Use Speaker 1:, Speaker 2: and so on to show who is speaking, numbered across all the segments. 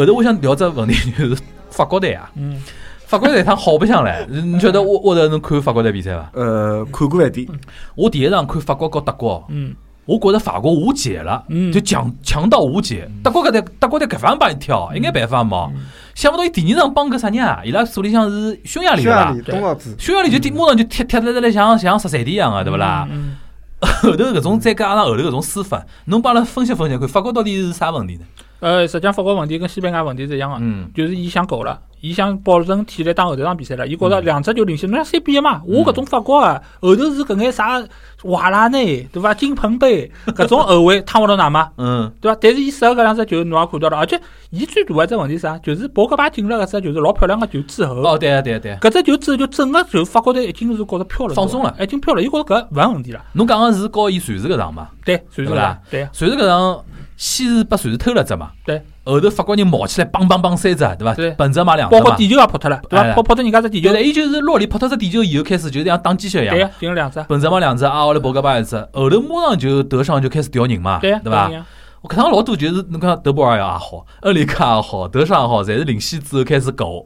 Speaker 1: 后头我想聊只问题就是法国队啊，
Speaker 2: 嗯，
Speaker 1: 法国队他好白相唻。你觉得我我头侬看法国队比赛伐？
Speaker 3: 呃，看过一点，
Speaker 1: 我第一场看法国和德国，
Speaker 2: 嗯，
Speaker 1: 我觉着法国无解了，
Speaker 2: 嗯
Speaker 1: 就强强到无解。德国搿搭德国队搿方帮伊跳，一眼办法没。想勿到伊第二场帮搿啥人啊？伊拉手里向是匈牙利对伐
Speaker 4: 匈牙利？东奥子，
Speaker 1: 匈牙利就踢马上就踢踢得来像像十三点一样个，对勿啦？
Speaker 2: 嗯？
Speaker 1: 后头搿种再加上后头搿种输法，侬帮阿拉分析分析看，法国到底是啥问题呢？
Speaker 2: 呃，实际上法国问题跟西班牙问题是一样个，
Speaker 1: 嗯
Speaker 2: 就是伊想搞了，伊想保证体力打后头场比赛了，伊觉着
Speaker 1: 嗯
Speaker 2: 两只就领先，侬像三比一嘛，我搿种法国啊，后头是搿眼啥瓦拉内对伐，金彭贝搿种后卫趟勿到哪嘛。
Speaker 1: 嗯
Speaker 2: 对伐？但是伊射搿两只球侬也看到了，而且伊最大的一只问题是啥？就是博格巴进了搿只就是老漂亮个球之后，
Speaker 1: 哦，对啊对啊对啊，
Speaker 2: 搿只球之后就整个就法国队已经是觉着飘了，
Speaker 1: 放松了
Speaker 2: 已经飘了，伊觉着搿勿是问题了。
Speaker 1: 侬讲个是告伊瑞士搿场嘛？
Speaker 2: 对，随
Speaker 1: 对不啦，
Speaker 2: 对啊
Speaker 1: 瑞士搿场先是把瑞士偷了只嘛，
Speaker 2: 对，
Speaker 1: 后头法国人冒起来，梆梆梆三只，对伐
Speaker 2: 对？
Speaker 1: 本泽马两只。
Speaker 2: 包括地球也扑脱了，对
Speaker 1: 哎
Speaker 2: 伐？扑扑脱人家只地球。
Speaker 1: 就，是伊就是洛里扑脱只地球以后开始就像打鸡血一样，
Speaker 2: 对呀，进了两只，
Speaker 1: 本泽马两只，阿奥来博格巴一只，后头马上就德尚就开始调人嘛，
Speaker 2: 对呀，
Speaker 1: 对伐我看到老多就是侬看德布尔也好，恩里克也好，德尚也好，侪是领先之后开始搞，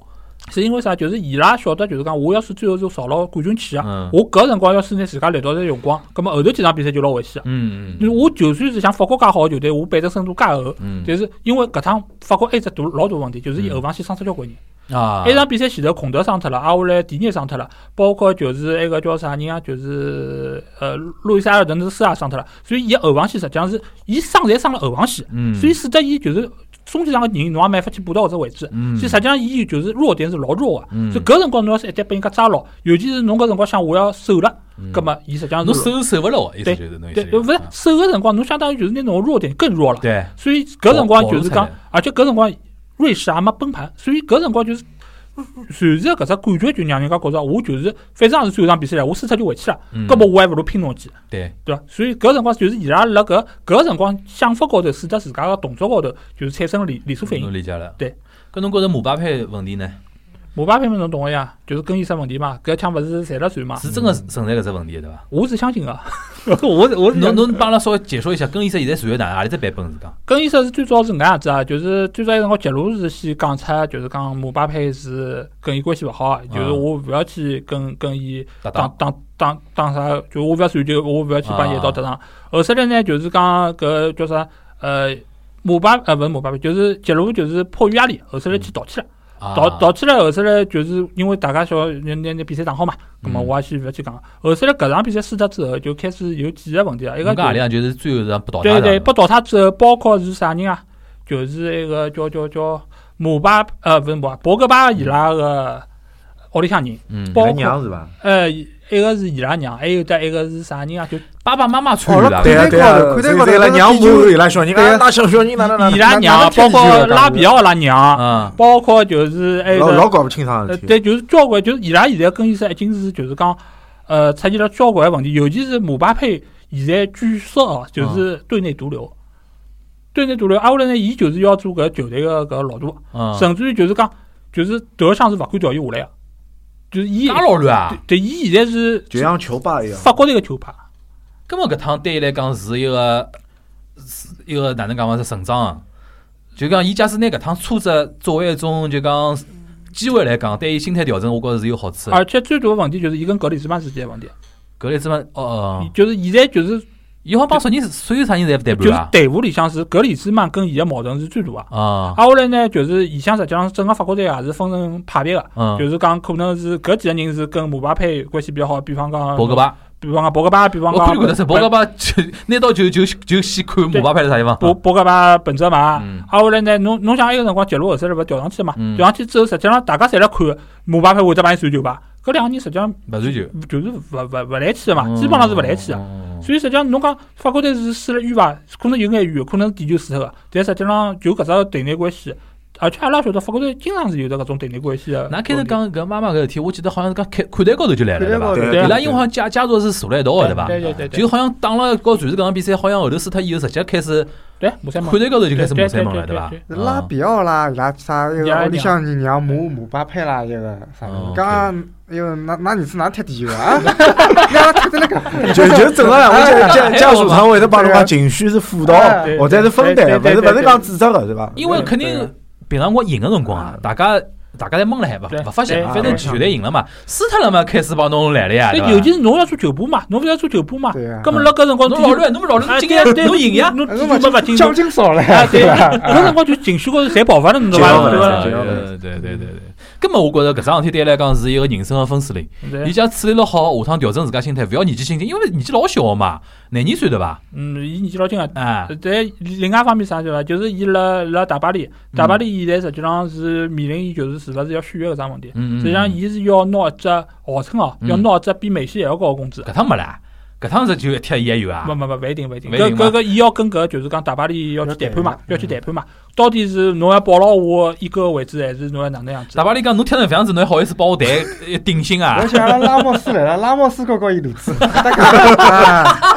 Speaker 2: 是因为啥？就是伊拉晓得，就是讲我要是最后是朝了冠军去啊
Speaker 1: 嗯，
Speaker 2: 我搿辰光要是拿自家力道再用光，葛末后头几场比赛就老危险个。
Speaker 1: 嗯
Speaker 2: 就是我就算是像法国介好个球队，我板凳深度介厚，
Speaker 1: 嗯
Speaker 2: 但是因为搿趟法国还只大老大问题，就是伊后防线伤出交关人。
Speaker 1: 嗯啊，
Speaker 2: 一场比赛前头孔德伤脱了，阿下来迪涅伤脱了，包括就是那个叫啥人啊，就是呃路易斯埃尔顿斯也伤脱了，所以伊后防线实际上是伊伤侪伤了后防线，
Speaker 1: 嗯，
Speaker 2: 所以使得伊就是中间上个人侬也没法去补到搿只位置。
Speaker 1: 嗯，
Speaker 2: 所以实际上，伊就是弱点是老弱个，
Speaker 1: 嗯
Speaker 2: 所以搿辰光侬要是一旦被人家抓牢，尤其是侬搿辰光想我要守了，葛末伊实际上
Speaker 1: 嗯侬
Speaker 2: 是
Speaker 1: 守守勿牢，意思
Speaker 2: 对
Speaker 1: 就是侬意
Speaker 2: 对，勿是守个辰光，侬相当于就是拿侬弱点更弱了。
Speaker 1: 对，
Speaker 2: 所以搿辰光就是讲而且搿辰光瑞士也没崩盘，所以搿辰光就是。随时搿只感觉就让人家觉着，我就是反正也是最后场比赛了，我输脱就回去了，
Speaker 1: 嗯
Speaker 2: 搿么我还勿如拼侬一记，
Speaker 1: 对，
Speaker 2: 对伐？所以搿辰光就是伊拉辣搿搿辰光想法高头，使得自家个动作高头就是产生了连连锁反应
Speaker 1: 侬。理解了。
Speaker 2: 对，
Speaker 1: 搿侬觉着姆巴佩问题呢？
Speaker 2: 姆巴佩嘛，侬懂个呀，就是更衣室问题嘛，搿枪勿是侪辣传嘛，
Speaker 1: 是真个存在搿只问题的，对伐？
Speaker 2: 我是相信个，我是我是
Speaker 1: 侬侬帮阿拉稍微解说一下，更衣室现在属于哪何里只版本是讲？
Speaker 2: 更衣室是最早是搿能样子啊，就是最早有辰光杰鲁是先讲出，就是讲姆巴佩是跟伊关系勿好，就是我勿要去跟跟伊
Speaker 1: 搭
Speaker 2: 打
Speaker 1: 档，
Speaker 2: 打打打啥，就我勿要传球，我勿要去帮伊一道搭档。后首来呢，就是讲搿叫啥呃。姆巴呃勿是姆巴佩，就是杰鲁就是迫于压力，后首来去道歉了，
Speaker 1: 啊
Speaker 2: 道道歉了后首来就是因为大家晓得那那那比赛打好嘛，葛末
Speaker 1: 嗯
Speaker 2: 我也去勿要去讲。后首来搿场比赛输脱之后，就开始有几个问题啊，一个就
Speaker 1: 侬讲何里向就是最后是被淘汰
Speaker 2: 对对，
Speaker 1: 的
Speaker 2: 被淘汰之后，包括是啥人啊？就是那个叫叫叫姆巴呃，不是姆巴，博格巴伊拉个屋里向人，
Speaker 1: 嗯，
Speaker 2: 包括
Speaker 3: 伊拉娘是伐？
Speaker 2: 呃，一个是伊拉娘，还有得一个是啥人啊？就
Speaker 1: 爸爸妈妈参与
Speaker 4: 哦
Speaker 1: 了，
Speaker 3: 对啊对啊，
Speaker 4: 看待高头
Speaker 3: 伊拉娘
Speaker 4: 看待高头
Speaker 3: 母伊拉小人
Speaker 4: 对啊
Speaker 3: 啊，那小小人哪能哪能
Speaker 2: 伊拉娘，包括拉比奥伊拉娘，
Speaker 1: 啊，
Speaker 2: 包括就是还有个
Speaker 3: 老老搞不清爽
Speaker 2: 呃，
Speaker 3: 事体。
Speaker 2: 对，就是交关，就是伊拉现在更衣室已经是就是讲，呃，出现了交关问题，尤其是姆巴佩现在据说哦，就是对内毒瘤。对内毒瘤，挨下来呢，伊就是要做搿球队个搿老大，
Speaker 1: 嗯，
Speaker 2: 甚至于就是讲，就是德尚是勿敢调伊下来个，就是伊
Speaker 1: 介老乱啊！
Speaker 2: 对伊现在是
Speaker 3: 就像球霸一样，
Speaker 2: 法国队个球派，
Speaker 1: 根本搿趟对伊来讲是一个是一个哪能讲嘛是成长啊？就讲伊假使拿搿趟挫折作为一种就讲机会来讲，对伊心态调整，我觉着是有好处的。
Speaker 2: 而且最大的问题就是伊跟格里兹曼之间的问题，
Speaker 1: 格里兹曼，哦哦，
Speaker 2: 就是现在就是
Speaker 1: 伊好帮所有人所有啥人侪不对
Speaker 2: 就是？队伍里向是格里兹曼跟伊个矛盾是最大个。
Speaker 1: 啊，
Speaker 2: 挨下来呢，就是伊向实际上整个法国队也是分成派别个，
Speaker 1: 嗯，
Speaker 2: 就是讲可能是搿几个人是跟姆巴佩关系比较好，比方讲
Speaker 1: 博格，巴，
Speaker 2: 比方讲博格巴，比方
Speaker 1: 我
Speaker 2: 讲
Speaker 1: 博格巴就拿到就就就先看姆巴佩在啥地方。
Speaker 2: 博博格巴本泽马。
Speaker 1: 嗯
Speaker 2: 挨下来呢，侬侬想埃个辰光杰罗后首来勿调上去了嘛？
Speaker 1: 嗯
Speaker 2: 调上去之后，实际上大家侪辣看姆巴佩会得帮伊传球吧？搿两个人实际上
Speaker 1: 勿传球，
Speaker 2: 就是勿勿勿来气个嘛，基本上是勿来气个。
Speaker 1: 嗯
Speaker 2: 所以实际上侬讲法国队是输了冤伐？可能有眼冤，可能是点球输脱个，但实际上就搿只队内关系，而且阿拉晓得法国队经常是有得搿种对立关系个。
Speaker 1: 那开头讲搿妈妈搿事体，我记得好像是讲看看台高头就来了，对伐？伊拉因为好像家家族是坐辣一道个，对伐？
Speaker 2: 对对对对，
Speaker 1: 就好像打了搞传世搿场比赛，好像后头输脱以后，直接开始
Speaker 2: 对马赛蒙
Speaker 1: 看台高头就开始
Speaker 2: 对
Speaker 1: 骂三门了，
Speaker 2: 对对
Speaker 1: 伐？
Speaker 4: 拉比奥啦，伊拉啥一
Speaker 2: 伊拉
Speaker 4: 个屋里向人让姆姆巴佩啦，一个啥？刚刚哎呦，那那你是哪踢地球啊？呀，踢的那个，
Speaker 3: 就就正常样，我
Speaker 1: 讲
Speaker 3: 家家家属常会得帮侬讲情绪是辅导
Speaker 4: 哎
Speaker 3: 或者是分担，勿
Speaker 4: 对对对
Speaker 3: 是勿是讲指责个，对伐？
Speaker 1: 因为肯定
Speaker 4: 对
Speaker 1: 平常我赢个辰光啊，大家大家侪懵了海，勿
Speaker 2: 对。
Speaker 1: 勿发现，
Speaker 2: 对
Speaker 1: 反正
Speaker 4: 对。
Speaker 1: 球队赢了嘛，输脱了嘛，开始帮侬来了呀，对
Speaker 2: 尤其是侬要做球补嘛，侬勿要做球补嘛。
Speaker 4: 对啊。
Speaker 2: 葛末辣搿辰光，
Speaker 1: 侬老乱，侬老乱，今
Speaker 2: 天对，
Speaker 1: 侬赢呀，
Speaker 2: 侬侬
Speaker 4: 哎侬
Speaker 2: 就没勿进
Speaker 4: 奖金少了，
Speaker 2: 呀，对，
Speaker 4: 吧？
Speaker 2: 搿辰光就情绪高头侪爆发了，侬懂
Speaker 3: 就
Speaker 2: 伐？对
Speaker 3: 是
Speaker 2: 伐？
Speaker 3: 就
Speaker 1: 对对对对对。根本我觉着搿桩事体对伊来讲是一个人生个分水岭。
Speaker 2: 对
Speaker 1: 伊假处理了好，下趟调整自家心态，勿要年纪轻轻，因为年纪老小个嘛，廿二岁对伐？
Speaker 2: 嗯，伊年纪老轻个。
Speaker 1: 哎，
Speaker 2: 但另外一方面啥对伐？就是伊辣辣大巴黎，大巴黎现在实际上是面临伊就是是勿是要续约搿桩问题。
Speaker 1: 嗯嗯，
Speaker 2: 实际上，伊是要拿一只号称哦，
Speaker 1: 嗯
Speaker 2: 要拿一只比梅西还要高个工资。
Speaker 1: 搿趟没啦，搿趟是就一踢伊也有啊
Speaker 2: 勿。勿勿，勿一定勿一定。搿搿个伊要跟搿就是讲大巴黎要去谈判嘛，
Speaker 4: 要
Speaker 2: 去谈判嘛。到底是侬要保牢我一个位置，还是侬要哪能样子
Speaker 1: 大？巴黎讲侬踢成搿样子，侬还好意思帮我谈呃顶薪啊
Speaker 4: 而？且阿拉拉莫斯来了，拉莫斯高高一路子，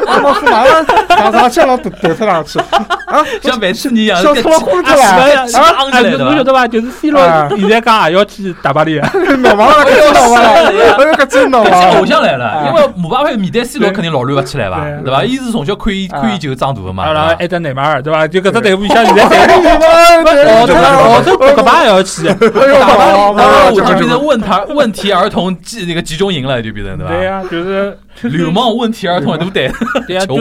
Speaker 4: 大 家啊，拉莫斯马上上上去了，头头特上去，啊，
Speaker 1: 像万斯尼一样，
Speaker 4: 笑出了呼出来，
Speaker 2: 啊，
Speaker 1: 是昂起来的伐
Speaker 2: 侬晓得伐？就是 C 罗
Speaker 4: 啊
Speaker 2: 现在讲也要去大巴黎，
Speaker 4: 闹忙了，闹忙了，哎呦，搿真闹忙了
Speaker 1: 偶。像来了，因为姆巴佩面对 C 罗肯定老乱勿起来伐？
Speaker 2: 对
Speaker 1: 对伐？伊是从小看伊看伊就长大个嘛。
Speaker 2: 啊，然后还得内马尔对伐？就搿只队伍像现在队伍，
Speaker 4: 哦
Speaker 2: 号称号称博格巴也要去，
Speaker 4: 哎呦，
Speaker 1: 大巴黎，变成问他问题儿童集那个集中营了，就变成对伐？
Speaker 2: 对呀，就是
Speaker 1: 流氓问题儿童都得
Speaker 2: 对呀，就。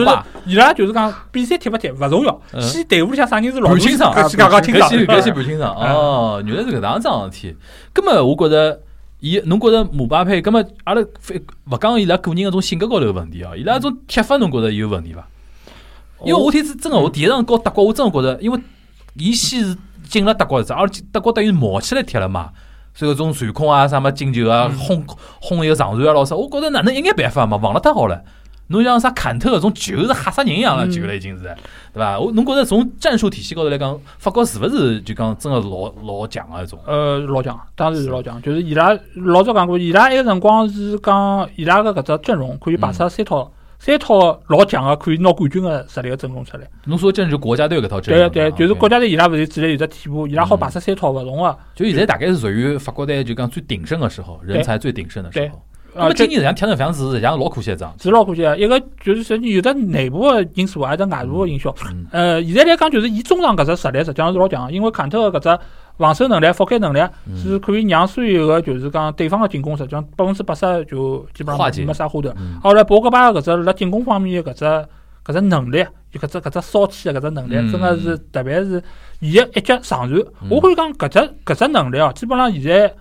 Speaker 2: 伊拉就是讲比赛踢勿踢勿重要，
Speaker 1: 嗯
Speaker 2: 先队伍里向啥人是老
Speaker 1: 盘清爽
Speaker 2: 搿去讲讲清爽。
Speaker 1: 搿些搿些盘清爽哦，原来是搿能样桩事体。葛末我觉着，伊侬觉着姆巴佩，葛末阿拉非勿讲伊拉个人搿种性格高头个问题哦，伊拉种踢法侬觉着有问题伐？因为我天是真个，我第一场搞德国，我真个觉着，因为伊先是进了德国是，而且德国等于冒起来踢了嘛。所以搿种传控啊，啥么进球啊，轰轰一个长传啊，老啥，我觉着哪能一眼办法嘛，防了太好了。侬像啥坎特搿种球是吓死人一样个
Speaker 2: 嗯
Speaker 1: 球了，已经是，对伐？我侬觉着从战术体系高头来讲，法国是勿是就讲真个老老强个一种？
Speaker 2: 呃，老强，当然是老强。就是伊拉老早讲过，伊拉埃个辰光是讲伊拉个搿只阵容可以摆出三套三套老强个可以拿冠军个实力个阵容出来。
Speaker 1: 侬说真是国家队搿套阵容，
Speaker 2: 对对，就是国
Speaker 1: 家。
Speaker 2: 家队伊拉勿是主力有只替补，伊拉好摆出三套勿同个。
Speaker 1: 就现在大概是属于法国队就讲最鼎盛个时候，人才最鼎盛的时候。那
Speaker 2: 啊，
Speaker 1: 么今年实际上踢成搿样子，实际上老可惜一桩。
Speaker 2: 是老可惜个。一个就是实际有的内部个因素，还有得外部个因素。
Speaker 1: 嗯
Speaker 2: 呃，现在来讲，就是伊中场搿只实力实际上是老强个，因为坎特个搿只防守能力、覆盖能力
Speaker 1: 嗯。
Speaker 2: 是可以让所有个就是讲对方个进攻实际上百分之八十就基本上没啥花头。
Speaker 1: 嗯。
Speaker 2: 后来博格巴搿只辣进攻方面的搿只搿只能力，就搿只搿只骚气的搿只能力，
Speaker 1: 嗯。
Speaker 2: 真个是特别是伊个一脚长传，我可以讲搿只搿只能力哦，基本上现在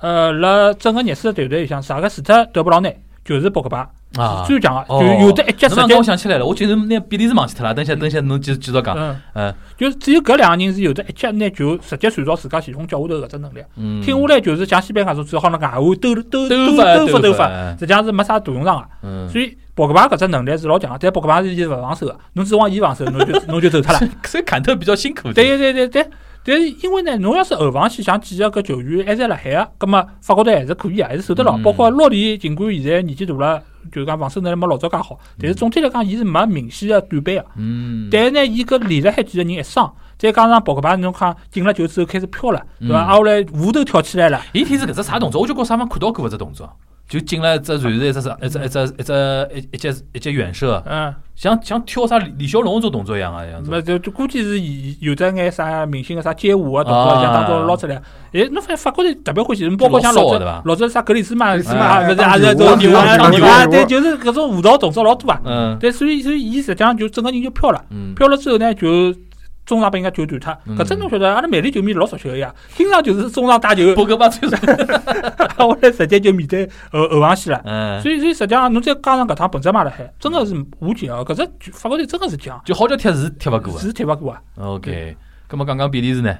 Speaker 2: 呃辣整个热刺的队队里向，啥个除脱德布劳内，就是博格巴
Speaker 1: 啊
Speaker 2: 是，最强个，
Speaker 1: 哦
Speaker 2: 就有的一脚直
Speaker 1: 侬让我。想起来了，我就是拿比利时忘记脱了。等下等下，侬继继续讲。
Speaker 2: 嗯，
Speaker 1: 嗯
Speaker 2: 就是只有搿两个人是有的一脚拿球直接传到自家前锋脚下头搿只能力，
Speaker 1: 嗯，
Speaker 2: 听下来就是像西班牙种只好辣外下兜兜兜
Speaker 1: 兜
Speaker 2: 兜发兜
Speaker 1: 法
Speaker 2: 发，，实际上是没啥大用场个。
Speaker 1: 嗯，
Speaker 2: 所以博格巴搿只能力是老强个，但博格巴是伊是勿防守个，侬指望伊防守，侬就 侬就走脱了。
Speaker 1: 所以坎特比较辛苦。
Speaker 2: 对对对对，但是因为呢，侬要是后防线像几个搿球员还在辣海个，葛末法国队还是可以个，还是守得牢。
Speaker 1: 嗯
Speaker 2: 包括洛里，尽管现在年纪大了，就是讲防守能力没老早介好，但是总体来讲，伊是没明显个短板个。
Speaker 1: 嗯，
Speaker 2: 但是呢，伊搿连了海几个人一伤，再加上博格巴侬看进了球之后开始飘了，对伐？
Speaker 1: 嗯
Speaker 2: 挨下来舞都跳起来了，
Speaker 1: 伊天是搿只啥动作？我就觉啥方看到过搿只动作，就进了只传是一只一只一只一只一一节一节远射，
Speaker 2: 嗯，
Speaker 1: 像像跳啥李李小龙搿种动作一样个样子。
Speaker 2: 没就就估计是有有得眼啥明星个啥街舞个动作，
Speaker 1: 啊
Speaker 2: 像当中捞出来。哎，侬发现法国人特别欢喜，包括像老早
Speaker 1: 老
Speaker 2: 早啥格里斯曼，
Speaker 4: 格里斯
Speaker 2: 啊，
Speaker 4: 曼
Speaker 2: 勿是
Speaker 4: 当
Speaker 2: 也是
Speaker 4: 牛啊
Speaker 1: 牛
Speaker 2: 啊，
Speaker 4: 牛
Speaker 2: 对，就是搿种舞蹈动作老多啊。
Speaker 1: 嗯
Speaker 2: 对，所以所以伊实际上就整个人就飘了，
Speaker 1: 嗯，
Speaker 2: 飘了之后呢，就中场被人家球断脱。
Speaker 1: 嗯
Speaker 2: 搿真侬晓得，阿拉曼联球迷老熟悉个呀，经常就是中场打球，
Speaker 1: 博格巴最是，
Speaker 2: 后来直接就面对后后防线了。
Speaker 1: 嗯，
Speaker 2: 所以所以实际上侬再加上搿趟本泽马辣海，真个是无解哦。搿只法国队真个是强，
Speaker 1: 就好叫踢是踢勿过
Speaker 2: 是踢勿过啊。
Speaker 1: 个。OK，咁么讲讲比利时呢？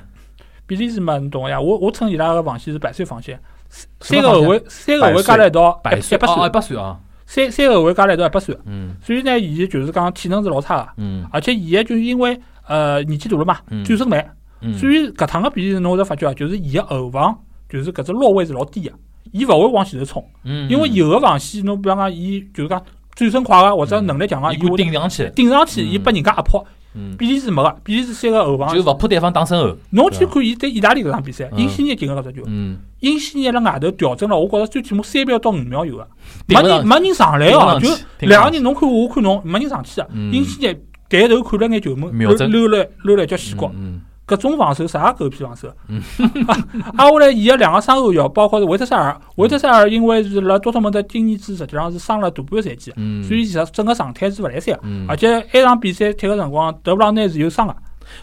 Speaker 2: 比利时嘛，侬懂个呀？我我称伊拉个防线是百岁防线，三个后卫三个后卫加辣一道
Speaker 1: 百岁哦，一
Speaker 2: 一百岁，
Speaker 1: 啊，
Speaker 2: 三三个后卫加辣一道一百岁。
Speaker 1: 嗯
Speaker 2: 所以呢，伊就是讲体能是老差个，
Speaker 1: 嗯
Speaker 2: 而且伊个就是因为呃年纪大了嘛
Speaker 1: 嗯，
Speaker 2: 转身慢，
Speaker 1: 嗯，
Speaker 2: 所以搿趟个比利时侬会得发觉啊，就是伊个后防就是搿只落位是老低个，伊勿会往前头冲，
Speaker 1: 嗯，
Speaker 2: 因为有个防线侬比方讲伊就是讲转身快个或者能力强个，伊会
Speaker 1: 顶上去，
Speaker 2: 顶上去，
Speaker 1: 嗯。
Speaker 2: 伊拨人家压迫。
Speaker 1: 嗯，
Speaker 2: 比利时没个，比利时三个后防。
Speaker 1: 就，勿怕对方打身后。
Speaker 2: 侬去看伊对意大利搿场比赛，
Speaker 1: 嗯。
Speaker 2: 因西涅进个搿只球，
Speaker 1: 嗯，
Speaker 2: 因西尼辣外头调整了，我觉着最起码三秒到五秒有个，没人没人上来哦，就两个人侬看我，我看侬，没人上去的。
Speaker 1: 嗯。
Speaker 2: 因西涅抬头看了眼球门，
Speaker 1: 瞄准
Speaker 2: 溜了溜了一脚死角，
Speaker 1: 嗯
Speaker 2: 搿种防守啥狗屁防守
Speaker 1: 嗯？
Speaker 2: 啊，后来伊个两个双后腰，包括是维特塞尔，维特塞尔因为是辣多特蒙德今年子实际上是伤了大半个赛季，
Speaker 1: 嗯，
Speaker 2: 所以其实整个状态是勿来三个。
Speaker 1: 嗯，
Speaker 2: 而且埃场比赛踢个辰光，德布劳内是有伤个，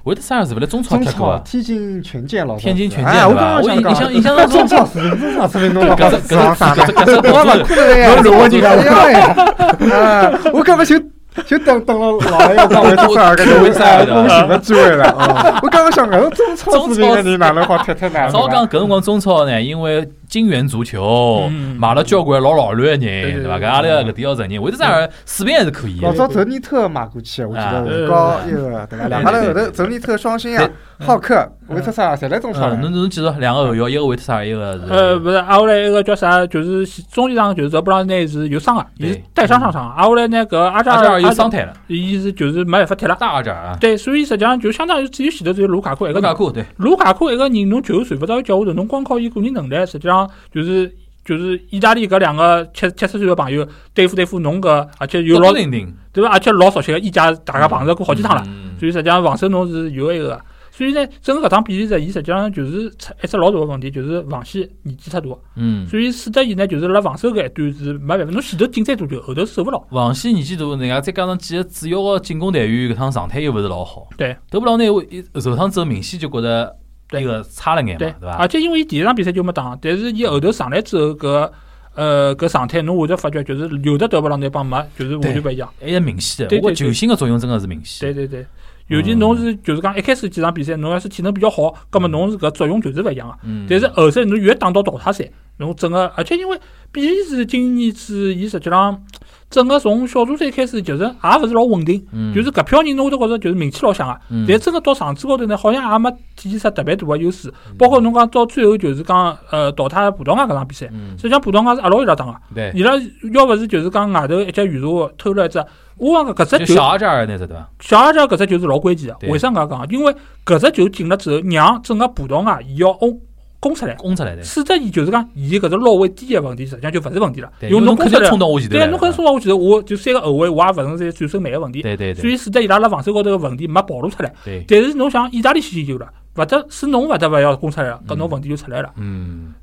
Speaker 1: 维特塞尔是勿是中超踢过啊？
Speaker 4: 天津权健老师，
Speaker 1: 天津权健
Speaker 4: 哎，我
Speaker 1: 对吧
Speaker 4: 刚刚想讲
Speaker 1: 我印象印象当中
Speaker 4: 中超视频，中超视频侬老好
Speaker 1: 搿只搿
Speaker 4: 上上的，
Speaker 1: 只搿只搿只
Speaker 4: 我勿
Speaker 1: 动作
Speaker 4: 可能呀，
Speaker 3: 侬如果你讲
Speaker 4: 呀呀，啊，我根本就就等等了老了要讲维特塞尔搿
Speaker 1: 维特塞尔的
Speaker 4: 个我寻个机会了。啊我刚刚想搿种中超视频个人哪能好踢踢呢？
Speaker 1: 早讲 搿辰光中超呢，因为金元足球
Speaker 2: 嗯
Speaker 1: 买了交关老老卵个人，
Speaker 2: 对对
Speaker 1: 对伐？搿阿拉搿点要承认，维特塞尔水平还是可以的。
Speaker 4: 老早泽尼特买过去，我记
Speaker 1: 啊
Speaker 4: 得是高一个对伐？两家头后头泽尼特双星啊，浩克、维特塞尔侪来中超
Speaker 1: 嗯，侬
Speaker 4: 了。
Speaker 1: 侬记住两个后腰，一个维特塞尔，一个是
Speaker 2: 呃，勿是，阿后来一个叫啥，就是中前场就是德布劳内是有伤个，伊是
Speaker 1: 对
Speaker 2: 带伤上场，阿后来呢搿阿扎
Speaker 1: 阿扎尔
Speaker 2: 尔
Speaker 1: 又伤，退了，
Speaker 2: 伊是就是没办法踢了。
Speaker 1: 大阿扎尔啊，
Speaker 2: 对，所以实际上就相当于只有前头只有卢卡库一个人。
Speaker 1: 卢卡库对，
Speaker 2: 卢卡库一个人，侬球传勿到脚下头，侬光靠伊个人能力，实际上就是就是意大利搿两个七七十岁个朋友对付对付侬搿，而且有老对伐？而且老熟悉个，一家大家碰着过好几趟了，
Speaker 1: 嗯
Speaker 2: 所以实际上防守侬是有一个。所以呢，整个搿场比赛伊实际上就是出一只老大个问题，就是防线年纪太大，
Speaker 1: 嗯，
Speaker 2: 所以使得伊呢就是辣防守搿一段是没办法，侬前头进再多球，后头守勿牢。
Speaker 1: 防线年纪大，人家再加上几个主要个进攻队员搿趟状态又勿是老好。
Speaker 2: 对，
Speaker 1: 德布劳内一受伤之后，明显就觉得
Speaker 2: 对
Speaker 1: 个差了眼嘛，
Speaker 2: 对
Speaker 1: 对，伐？
Speaker 2: 而且因为伊第一场比赛就没打，但是伊后头上来之后搿呃搿状态，侬会得发觉就是有的德布劳内帮没就是完全勿一样。
Speaker 1: 还是明显的，
Speaker 2: 对对
Speaker 1: 我觉球星个作用真个是明显。
Speaker 2: 对对对，尤其侬是就是讲一开始几场比赛，侬要是体能比较好，葛末侬是搿作用就是勿一样个。
Speaker 1: 嗯，
Speaker 2: 但是后头侬越打到淘汰赛，侬整个而且因为比利时今年子伊实际上整个从小组赛开始就是也勿是老稳定，
Speaker 1: 嗯
Speaker 2: 就是搿票人侬会得觉着就是名气老响个。
Speaker 1: 嗯
Speaker 2: 但真个到场子高头呢，好像也没体现出特别大个优势。包括侬讲到最后就是讲呃淘汰葡萄牙搿场比赛，
Speaker 1: 嗯
Speaker 2: 实际上葡萄牙是阿拉伊拉打个，伊拉要勿是就是讲外头一脚远射偷了一只，我讲搿只球
Speaker 1: 就小阿扎尔那只对伐？
Speaker 2: 小阿扎搿只球是老关键
Speaker 1: 对
Speaker 2: 个。为啥搿讲？因为搿只球进了之后，让整个葡萄牙伊要攻攻出来，
Speaker 1: 攻出来的，
Speaker 2: 使得伊就是讲伊搿只落位低个问题，实际上就勿是问题了。
Speaker 1: 对，
Speaker 2: 因为
Speaker 1: 侬肯定冲到我前头
Speaker 2: 对，侬可能冲到我前头，我就三个后卫，我也勿存在转身慢个问题，
Speaker 1: 对对对。
Speaker 2: 所以使得伊拉辣防守高头个问题没暴露出来。
Speaker 1: 对，
Speaker 2: 但是侬想，意大利先进球了，勿得是侬勿得勿要攻出来了，搿侬问题就出来了。
Speaker 1: 嗯，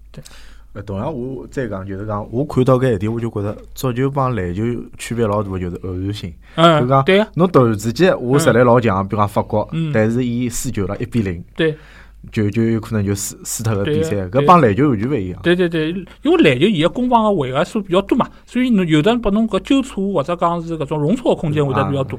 Speaker 3: 呃，同样我再讲就是讲，我看到搿一点，我就觉着足球帮篮球区别老大个就是偶然性。就
Speaker 2: 嗯，
Speaker 3: 讲
Speaker 2: 对个，
Speaker 3: 侬突然之间我实力老强，比如讲法国
Speaker 2: 嗯，
Speaker 3: 但是伊输球了一比零，
Speaker 2: 对
Speaker 3: 就就有可能就输输脱个比赛，搿帮篮球完全勿一样。
Speaker 2: 对对对，因为篮球伊个攻防个回合数比较多嘛，所以侬有的拨侬搿纠错或者讲是搿种容错个空间会得比较多。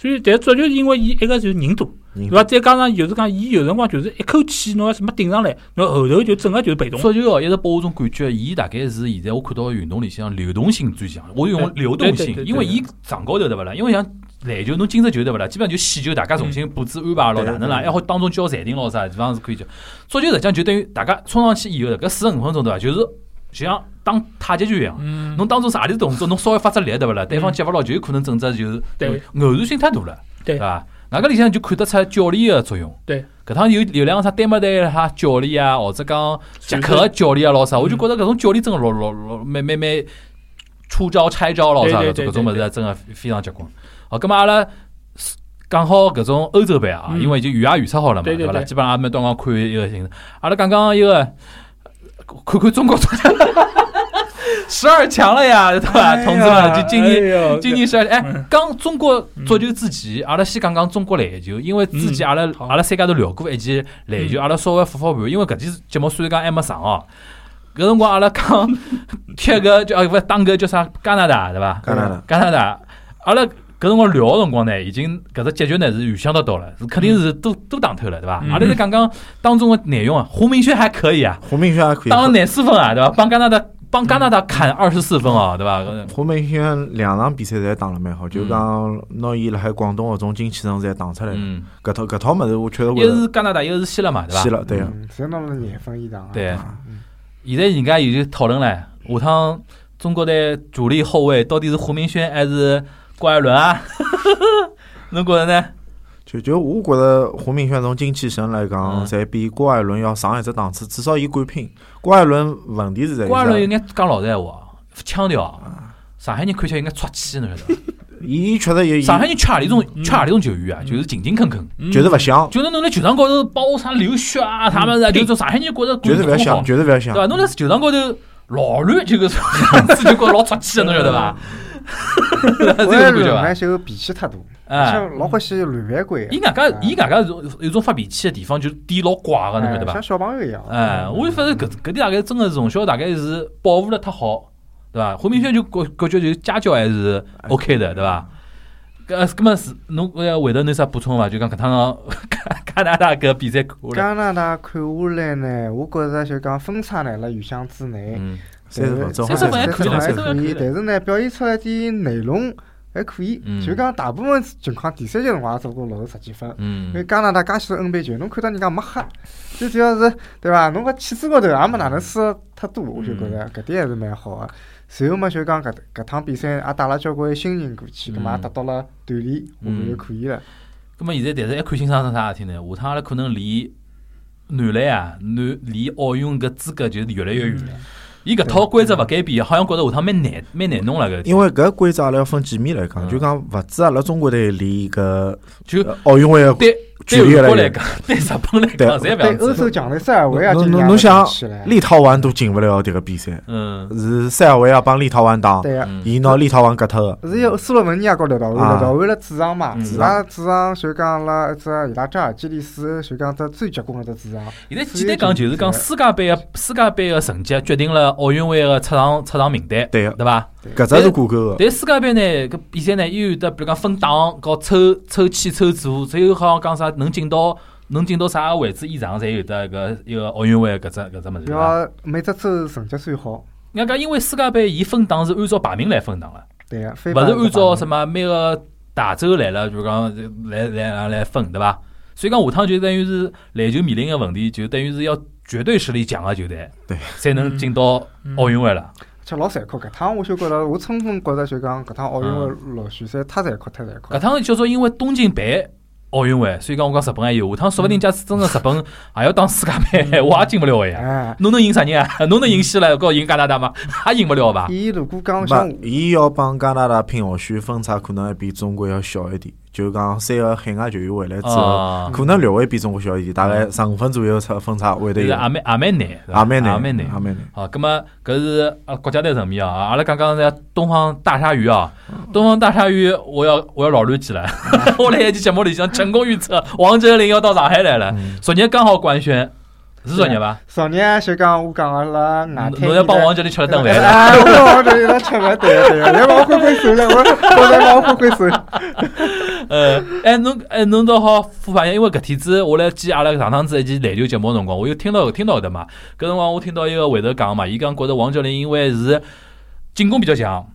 Speaker 2: 所以，但足球因为伊一个就是人多，对伐？再加上就是讲，伊有辰光就是一口气，侬要是没顶上来，侬后头就整个就是被动。
Speaker 1: 足球哦，一直拨我种感觉，伊大概是现在我看到个运动里向流动性最强。我用流动性因为伊场高头对勿啦？因为像篮球侬进只球对勿啦？基本上就细球，大家重新布置安排咯，哪能啦？
Speaker 3: 对
Speaker 1: 还好当中叫暂停咯啥地方是可以叫。足球实际上就等于大家冲上去以后，搿四十五分钟对伐？就是就像打太极拳一样。
Speaker 2: 嗯，
Speaker 1: 侬当中啥里动作，侬稍微发只力对勿啦？对方接勿牢，就有可能整只就是
Speaker 2: 对
Speaker 1: 偶然性太大了，
Speaker 2: 对
Speaker 1: 伐？外搿里向就看得出教练个作用。
Speaker 2: 对，
Speaker 1: 搿趟有有两个啥丹麦队哈教练啊，或者讲捷克个教练啊，老啥，我就觉着搿种教练真个老老老蛮蛮蛮出招拆招老啥搿种物事真个非常结棍。好，葛末阿拉讲好搿种欧洲杯啊，
Speaker 2: 嗯
Speaker 1: 因为已经预也预测好了嘛，伐啦？
Speaker 2: 对对对
Speaker 1: 基本上也蛮到光看一个形式。阿拉讲讲一个，看看中国足球。十二强了呀，对伐？同志们，就今年
Speaker 2: 年
Speaker 1: 今年十二，哎
Speaker 2: 嗯，
Speaker 1: 讲中国足球之前，阿拉先讲讲中国篮球，因为之前阿拉阿拉三家头聊过一期篮球，
Speaker 2: 嗯
Speaker 1: 阿拉稍微复复盘，因为搿期节目虽然讲还没上哦，搿辰光阿拉讲 踢个叫啊勿打个叫啥加拿大对伐？
Speaker 3: 加拿大
Speaker 1: 加拿大，阿拉搿辰光聊个辰光呢，已经搿只结局呢是预想得到了，是肯定是都都打透了对伐？
Speaker 2: 嗯
Speaker 1: 阿拉再讲讲当中个内容啊，胡明轩还可以啊，
Speaker 3: 胡明轩还可以，
Speaker 1: 打了廿四分啊对伐？帮加拿大帮加拿大砍二十四分啊对伐？
Speaker 3: 胡明轩两场比赛侪打了蛮好，就
Speaker 1: 嗯
Speaker 3: 讲拿伊辣海广东搿种精气神侪打出来了。
Speaker 1: 嗯，
Speaker 3: 搿套搿套物事，我确实
Speaker 1: 一
Speaker 3: 觉着
Speaker 1: 个是加拿大，一个是希腊嘛对伐？
Speaker 3: 希腊，对个。
Speaker 4: 嗯，侪拿了廿分以上啊。
Speaker 1: 对
Speaker 4: 嗯
Speaker 1: 现在人家已经讨论了，下趟中国队主力后卫到底是胡明轩还是郭艾伦啊？侬觉着呢？
Speaker 3: 就就我觉着胡明轩从精气神来讲，
Speaker 1: 嗯
Speaker 3: 侪比郭艾伦要上一只档次，至少伊敢拼。郭艾伦问题是在于
Speaker 1: 郭艾伦有
Speaker 3: 啥？
Speaker 1: 眼讲老实闲话，腔调，上海人看起来应该出气，侬晓得伐？
Speaker 3: 伊确实有，
Speaker 1: 上海人吃何里种
Speaker 2: 嗯
Speaker 1: 吃何里种球员啊，就是勤勤恳恳，
Speaker 2: 嗯
Speaker 3: 就是勿像，
Speaker 1: 就是侬辣球场高头包啥流血啊，他们就是上海人觉着
Speaker 3: 就是勿要像，
Speaker 1: 好，
Speaker 3: 就是勿要像
Speaker 1: 对。伐？侬辣球场高头老乱，就搿种样子就觉着老出气的，侬晓得伐？是这
Speaker 4: 郭艾伦
Speaker 1: 种感觉伐
Speaker 4: 呢？就脾气太大，而
Speaker 1: 哎，
Speaker 4: 且老欢喜乱犯规的。
Speaker 1: 伊外加伊外加有种有种发脾气的地方，就是点老怪个，侬晓得伐
Speaker 4: 哎像？小朋友一样。
Speaker 1: 哎，我就发现搿搿点大概真个是从小大概是保护了太好，对伐？胡明轩就觉感觉就家教还是 OK 的，对伐？搿搿么是侬呃回头侬有啥补充伐？就讲搿趟 加加拿大搿比赛看下来，
Speaker 4: 加拿大看下来呢，我觉着就讲分差呢辣预想之内，
Speaker 1: 嗯，
Speaker 3: 三十分，正好
Speaker 1: 三十分还可以三可以
Speaker 4: 但是呢，表现出来点内容还可以
Speaker 1: 嗯。
Speaker 4: 就讲大部分情况，第三节辰光也只不过落后十几分。因为
Speaker 1: 嗯，
Speaker 4: 加拿大介许多 NBA 球，侬看到人家没黑，最主要是对伐？侬个气质高头也没哪能输得太多，我就觉着搿点还是蛮好个。随后嘛，就讲搿搿趟比赛也带了交关新人过去，葛末也得到了锻炼，我觉着可以了。
Speaker 1: 葛么现在但是还看清爽是啥事体呢？下趟阿拉可能离男篮啊，男离奥运搿资格就是越来越远了。伊搿套规则勿改变，好像觉着下趟蛮难蛮难弄了搿。
Speaker 3: 因为搿规则阿拉要分几面来讲，
Speaker 1: 嗯。
Speaker 3: 就讲勿止阿拉中国队离搿
Speaker 1: 就
Speaker 3: 呃奥运会
Speaker 1: 对韩国来讲，对日本来讲，侪勿
Speaker 4: 对欧洲
Speaker 1: 样子。
Speaker 4: 奖励塞尔维亚
Speaker 3: 侬
Speaker 4: 今年也
Speaker 3: 侬侬想立陶宛都进勿了迭个比赛，
Speaker 1: 嗯
Speaker 3: 是塞尔维亚帮立陶宛打，
Speaker 4: 对个。
Speaker 1: 嗯
Speaker 3: 伊拿立陶宛割脱个。
Speaker 4: 是有斯洛文尼亚和立陶宛，
Speaker 3: 啊
Speaker 4: 立陶宛了主场嘛，
Speaker 1: 嗯
Speaker 4: 伊拉主场就讲了一只伊拉扎尔基里斯，就讲只最结棍个只主场。
Speaker 1: 现在简单讲就是讲世界杯个世界杯个成绩决定了奥运会个出场出场名单，
Speaker 3: 对个，
Speaker 1: 对伐？
Speaker 3: 搿只是挂钩个。
Speaker 1: 但世界杯呢，搿比赛呢，又有得比如讲分档和抽抽签抽组，最后好像讲啥能进到能进到啥个位置以上，才有得搿一个奥运会搿只搿只物事。
Speaker 4: 要每只州成绩最好，
Speaker 1: 人家讲因为世界杯伊分档是按照排名来分档个，
Speaker 4: 对个，非
Speaker 1: 勿是按照什
Speaker 4: 么。
Speaker 1: 每个大洲来了，比如讲来来来来分，对伐？所以讲下趟就等于是篮球面临个问题，就等于是要绝对实力强个球队，
Speaker 3: 对，
Speaker 1: 才能进到奥运会了。
Speaker 4: 且老残酷，搿趟我就觉着，我充分觉着就讲搿趟奥运会落选赛太残酷，太残酷
Speaker 1: 搿。趟叫做因为东京办奥运会，所以讲我讲日本还有，下趟说不定假使真个日本 还要当世界杯，我也进不了个呀。
Speaker 4: 哎，
Speaker 1: 侬能赢啥人啊？侬能赢希腊，和赢加拿大吗？也赢不了吧？
Speaker 4: 伊如果讲像，
Speaker 3: 伊要帮加拿大拼学选分差，可能还比中国要小一点。就是讲三个海外球员回来之后，
Speaker 1: 啊，
Speaker 3: 可能略微比中国小一点，大概十五分左右差分差会得有，
Speaker 1: 这个也蛮也蛮难，是吧？
Speaker 3: 也蛮难，
Speaker 1: 也蛮难
Speaker 3: 也。蛮难。
Speaker 1: 好，葛么搿是呃国家队层面啊，阿拉刚刚在东方大鲨鱼啊，东方大鲨鱼，我要我要老乱起了，我来一期节目里向成功预测王哲林要到上海来了，
Speaker 3: 嗯。
Speaker 1: 昨日刚好官宣，是昨日伐？
Speaker 4: 昨日就讲我讲个辣外滩，
Speaker 1: 侬要帮王哲林吃了顿饭了。
Speaker 4: 哎，我王这里来吃饭，对个对个，来帮我挥挥手来，我我来帮我挥挥手。
Speaker 1: 呃，哎，侬哎侬倒好复盘一下，因为搿天子我来记阿拉上趟子一期篮球节目的辰光，我又听到听到搿搭嘛，搿辰光我听到一个回头讲嘛，伊讲觉着王教练因为是进攻比较强，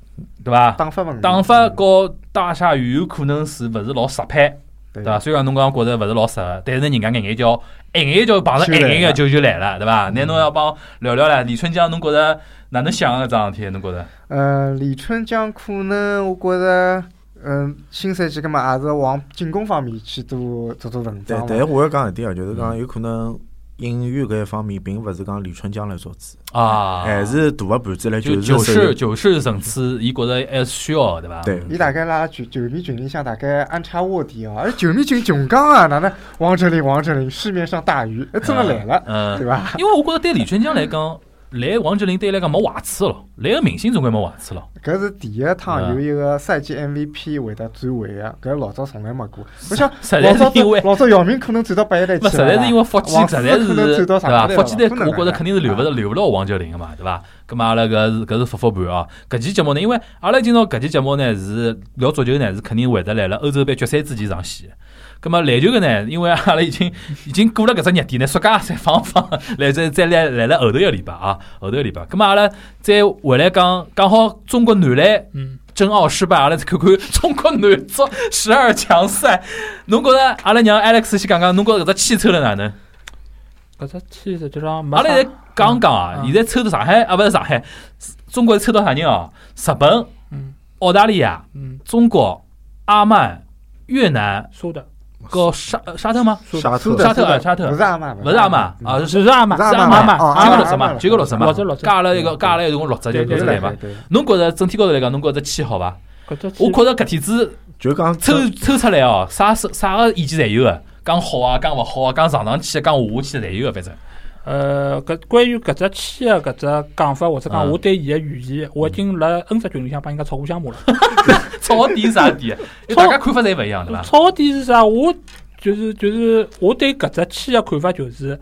Speaker 1: 对伐？
Speaker 4: 打法
Speaker 1: 打法和大鲨鱼有可能是勿是老适配，
Speaker 4: 对
Speaker 1: 对伐？虽然侬讲觉着勿是老适合，但是人家眼眼叫一眼叫碰着一眼个就就来了，对伐？那侬要帮聊聊唻，李春江侬觉着哪能想个桩事体？侬觉着？
Speaker 4: 呃，李春江可能我觉着，嗯，新赛季个嘛也是往进攻方面去多做做文章，对。
Speaker 3: 但是我要讲一点啊，就是
Speaker 1: 嗯
Speaker 3: 讲有可能引援搿一方面，并勿是讲李春江来做主，
Speaker 1: 啊，
Speaker 3: 还是大个盘子来
Speaker 1: 就九
Speaker 3: 九十
Speaker 1: 世九十层次，伊觉着还是需要的，对伐？
Speaker 3: 对
Speaker 4: 伊大概辣球球迷群里向大概安插卧底哦，而球迷群穷讲啊，哪能王哲林王哲林市面上大鱼，哎，真的来了，
Speaker 1: 嗯，
Speaker 4: 对伐？
Speaker 1: 因为我觉着对李春江来讲，来王哲林对伊来讲没坏处咯，来个明星总归没坏处咯。
Speaker 4: 搿是第一趟有一个赛季 MVP 会得转会个，搿老早从来没过。我想
Speaker 1: 实
Speaker 4: 老早
Speaker 1: 在是因为
Speaker 4: 老早姚明可能转到八一队去
Speaker 1: 不，实在是因为福建实在是对伐？福建队我觉着肯定是留勿
Speaker 4: 啊
Speaker 1: 着留勿牢王哲林个嘛，对伐？咁嘛，阿拉搿是搿是复复盘哦。搿期节目呢，因为阿拉今朝搿期节目呢是聊足球呢，是肯定会得来了欧洲杯决赛之前上线的。咁么篮球个呢，因为阿拉已经 已经过了搿只热点呢，暑假再放放，来再再来来了后头一个礼拜啊，后头一个礼拜。咁么阿拉再回来讲，刚好中国男篮
Speaker 2: 嗯，
Speaker 1: 申奥失败，阿拉再看看中国男足十二强赛。侬觉着阿拉让 Alex 先讲讲，侬觉着搿只气抽了哪能？
Speaker 2: 搿只气实际上没
Speaker 1: 阿拉在讲讲啊，
Speaker 2: 嗯
Speaker 1: 现在抽到上海啊，勿是上海，中国抽到啥人哦？日本、
Speaker 2: 嗯
Speaker 1: 澳大利亚、
Speaker 2: 嗯，
Speaker 1: 中国、阿曼、越南、搞沙呃沙特吗？
Speaker 3: 沙特
Speaker 1: 沙特沙特
Speaker 4: 不是阿玛，
Speaker 1: 勿是阿玛
Speaker 4: 嗯
Speaker 1: 啊，
Speaker 2: 是是阿玛，
Speaker 4: 是
Speaker 2: 是
Speaker 4: 阿玛哦
Speaker 2: 阿玛，阿玛
Speaker 1: 就个六十嘛，
Speaker 4: 阿玛
Speaker 1: 就个六十嘛加了一个加了一共六十，就六十来
Speaker 4: 嘛？
Speaker 1: 侬觉着整体高头来讲，侬觉着气好伐？我觉着搿天子
Speaker 3: 就讲
Speaker 1: 抽抽出来哦，啥啥啥个意见侪有个，讲好啊，讲勿好啊，讲上上去，讲下下去侪有个，反正。
Speaker 2: 呃，搿关于搿只签的搿只讲法，或者讲
Speaker 1: 嗯
Speaker 2: 我对伊个预期，我已经辣 N 只群里向帮人家吵过相骂了。
Speaker 1: 吵点是啥点？因为大家看法侪勿一样，对伐？
Speaker 2: 吵个点是啥？我就是就是我对搿只签的看法就是，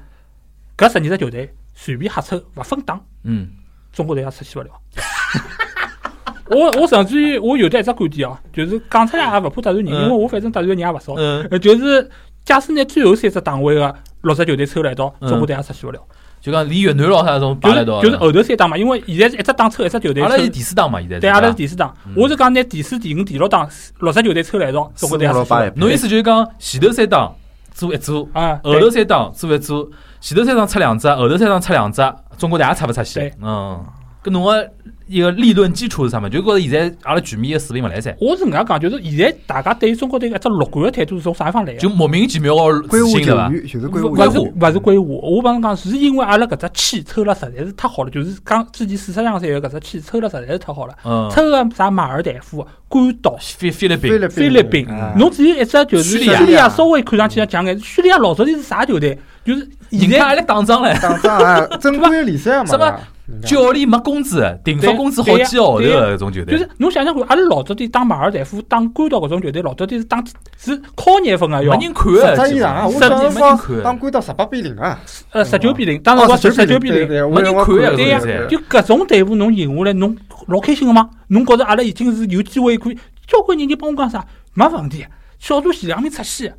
Speaker 2: 搿十二只球队随便瞎抽，勿分档，
Speaker 1: 嗯，
Speaker 2: 中国队也出现勿了。我我甚至于我有得一只观点哦，就是讲出来也勿怕得罪人，因
Speaker 1: 嗯
Speaker 2: 为我反正得罪的人也勿少。
Speaker 1: 嗯，
Speaker 2: 呃，就是假使拿最后三只档位个六只球队抽来一道，
Speaker 1: 嗯
Speaker 2: 中国队也出线勿了。
Speaker 1: 就讲连越南咯啥种
Speaker 2: 就是
Speaker 1: 摆来一道，
Speaker 2: 就是后头三档嘛，因为现在是一只档抽一只球队抽
Speaker 1: 阿拉，是第四档嘛，现在
Speaker 2: 对，阿拉是第四档
Speaker 1: 嗯。
Speaker 2: 我是讲拿第四、第五、第六档六只球队抽来一道，中国队也出现勿了。
Speaker 1: 侬意思就是讲前头三档做一组，
Speaker 2: 啊，
Speaker 1: 后头三档做一组，前头三档出两只，后头三档出两只，中国队也出勿出去
Speaker 2: 对。
Speaker 1: 嗯，搿侬个一个理论基础是啥么？就觉着现在阿拉全面个水平勿来噻，
Speaker 2: 我是搿能介讲，就是现在大家对于中国队一只乐观的态度是从啥地方来个？
Speaker 1: 就莫名其妙个
Speaker 4: 归无
Speaker 1: 自信对伐？
Speaker 4: 就是归无
Speaker 2: 勿。是勿是规划，我帮侬讲，是因为阿拉搿只气抽了实在是太好了，就是讲之前四十强赛个搿只气抽了实在是太好了，
Speaker 1: 嗯，
Speaker 2: 抽个啥马尔代夫、关岛、
Speaker 1: 菲菲律宾，
Speaker 4: 菲律
Speaker 2: 菲律宾
Speaker 4: 啊，
Speaker 2: 侬只有一只就是
Speaker 1: 叙利亚
Speaker 2: 叙利亚稍微看上去要强眼，叙利亚老早底是啥球队？就是现在
Speaker 1: 还来打仗唻。
Speaker 4: 打仗啊，正规联赛嘛，
Speaker 1: 什么教练没工资，订发工资好几个号头个搿种球队，
Speaker 2: 就是侬想想看，阿拉老早底打马尔代夫、打关岛搿种球队，老早底是打是靠廿分个要。
Speaker 1: 没，人看
Speaker 4: 十
Speaker 1: 个，
Speaker 4: 只以上啊！我
Speaker 2: 十
Speaker 4: 小辰
Speaker 1: 没人
Speaker 4: 光
Speaker 1: 看
Speaker 4: 打关到十八比零啊，
Speaker 2: 呃十九比零，当时光
Speaker 4: 哦
Speaker 2: 十九比零。
Speaker 1: 没人看啊
Speaker 2: 对呀。就搿种队伍侬赢下来，侬老开心个吗？侬觉着阿拉已经是有机会可以，交关人就帮我讲啥，没问题，小组前两名出线，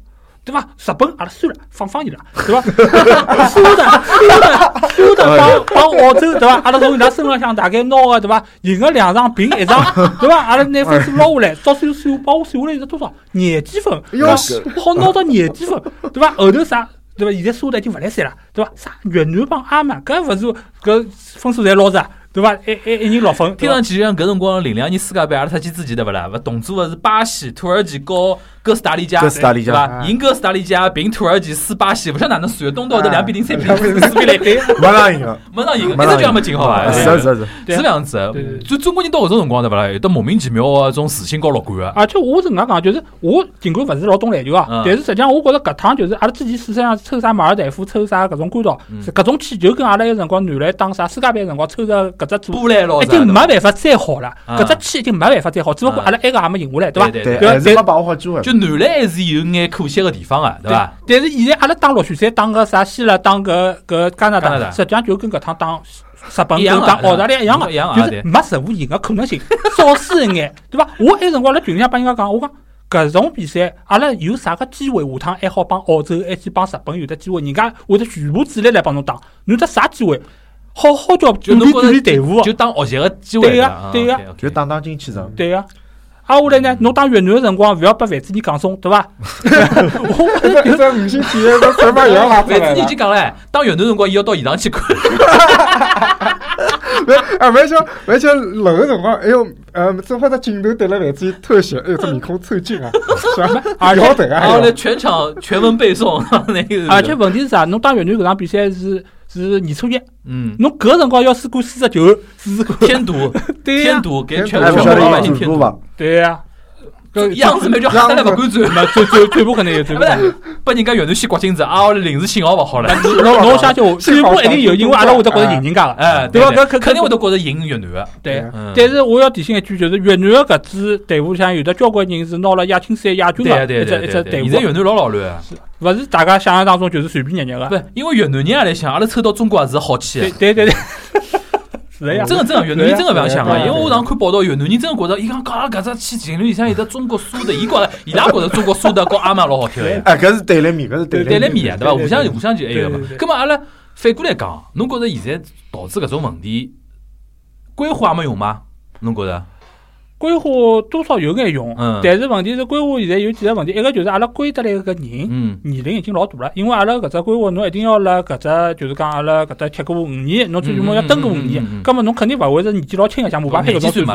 Speaker 2: 对伐？日本阿拉算了，放放伊拉，对伐？苏的苏的苏的帮帮澳洲，对伐？阿拉从伊拉身浪向大概拿个对伐？赢个两场平一场，对伐？阿拉拿分数捞下来，照算算帮我算下来是多少？廿几分，对伐
Speaker 4: 哟西？
Speaker 2: 好拿到廿几分，对伐？后头啥？对伐？现在苏的已经勿来三了，对伐？啥越南帮阿曼，搿勿是搿分数侪捞着，对伐？一一一人六分，
Speaker 1: 听上去像搿辰光零两年世界杯阿拉出去之前对勿啦？勿同组个是巴西、土耳其和哥斯达黎加，
Speaker 3: 哥斯达黎加
Speaker 1: 对伐？
Speaker 4: 啊
Speaker 1: 赢哥斯达黎加，平土耳其，输巴西，勿晓得哪能算的，东道后头
Speaker 4: 啊
Speaker 1: 两比零、三比零、四比零，
Speaker 3: 没让赢个，
Speaker 1: 没让赢，一直就还没进好伐？
Speaker 3: 是
Speaker 1: 是
Speaker 3: 是是，
Speaker 2: 对
Speaker 1: 搿样子。就中国人到搿种辰光对勿啦？有得莫名其妙个种自信高乐观个。
Speaker 2: 而且我是搿能介讲，就是我尽管勿是老懂篮球啊，
Speaker 1: 嗯
Speaker 2: 但是实际上我觉着搿趟就是阿拉之前事实上抽啥马尔代夫、抽啥搿种关岛
Speaker 1: 嗯，
Speaker 2: 搿种气就跟阿拉有辰光男篮打啥世界杯辰光抽着搿只组。
Speaker 1: 波兰咯
Speaker 2: 已经没办法再好了，
Speaker 1: 啊
Speaker 2: 搿只气已经没办法再好，只不过
Speaker 1: 啊
Speaker 2: 阿拉埃个也没赢下来，对伐？
Speaker 1: 对
Speaker 3: 对还是没把握好机会。
Speaker 1: 就男篮还是有眼可惜个地方个，对伐？
Speaker 2: 但是现在阿拉打落选赛，打个啥希腊，打个搿加拿大，实际上就跟搿趟打日本
Speaker 1: 一样的
Speaker 2: 跟打澳大利亚一样个，
Speaker 1: 一样啊对
Speaker 2: 就是没任何赢个可能性，少输一眼，对伐？我埃辰光辣群里向帮人家讲，我讲搿种比赛，阿拉有啥个机会下趟还好帮澳洲，还去帮日本有得机会，人家会得全部主力来帮侬打，侬得啥机会？好好叫锻炼锻
Speaker 1: 就侬就当学习个机会
Speaker 2: 对呀
Speaker 1: 伐
Speaker 2: 对呀
Speaker 1: 啊，OK，OK
Speaker 3: 就打打精气神。
Speaker 2: 对个。挨下来呢，侬打越南个辰光，勿要拨范志毅讲松，对伐？我
Speaker 4: 一只五星体育的裁判也要拿出来了
Speaker 1: 范志毅已。经讲唻，当越南辰光，伊要到现场去看。
Speaker 4: 没，啊，没像没像冷个辰光，哎哟，呃，正好只镜头对了范志毅特写，哎呦，这面孔抽筋啊，是吧？
Speaker 2: 而且
Speaker 4: 摇头啊，
Speaker 1: 然后呢，全场全文背诵 那个。
Speaker 2: 而且问题是啥？侬打越南搿场比赛是是年初一，
Speaker 1: 嗯，
Speaker 2: 侬搿辰光要是过四十九，是
Speaker 1: 添堵，
Speaker 2: 对呀。
Speaker 1: 添，堵，给全全老百姓添堵。
Speaker 2: 对呀，搿
Speaker 1: 样子没就吓得来勿敢转，
Speaker 2: 那最最最不可能有最不可能 有。
Speaker 1: 拨人家越南先刮金子，啊，我临时信号勿好了。
Speaker 2: 侬侬相信我，最不一定有，因为阿拉会得觉着赢人家个。
Speaker 1: 哎，
Speaker 2: 对吧
Speaker 1: 对
Speaker 2: 搿肯
Speaker 1: 肯定会得觉着赢越南个。
Speaker 2: 对
Speaker 1: 嗯，
Speaker 2: 但是我要提醒一句，就是越南个搿支队伍里向有的交关人是拿了亚青赛亚军
Speaker 1: 对
Speaker 2: 个一
Speaker 1: 对对对对，
Speaker 2: 只一只队伍，
Speaker 1: 现在越南老老乱啊，
Speaker 2: 勿是大家想象当中就是随便捏捏个。
Speaker 1: 不是因为越南人也来想，阿拉抽到中国也是好气
Speaker 2: 对对对，是的呀。
Speaker 1: 真的真的，越南人真的勿要想啊！因为我上看报道，越南人真的觉着，伊讲讲阿拉搿只去情侣里向有只中国输的，伊觉着伊拉觉着中国输的和 阿妈老好听个。
Speaker 3: 哎，搿是对立面，搿是对立
Speaker 1: 对立面啊，对伐？互相
Speaker 2: 对
Speaker 1: 互相就埃个嘛葛末阿拉反过来讲，侬觉着现在导致搿种问题，规划也没用吗？侬觉着？
Speaker 2: 规划多少有眼用
Speaker 1: 嗯，
Speaker 2: 但是问题是规划现在有几个问题，一个就是阿拉归得来搿人。
Speaker 1: 嗯
Speaker 2: 年龄已经老大了，因为阿拉搿只规划，侬一定要辣搿只就是讲阿拉搿搭踢过五年，侬最起码要蹲过五年葛末侬肯定勿会是年纪老轻个，像姆巴佩搿种岁数
Speaker 1: 对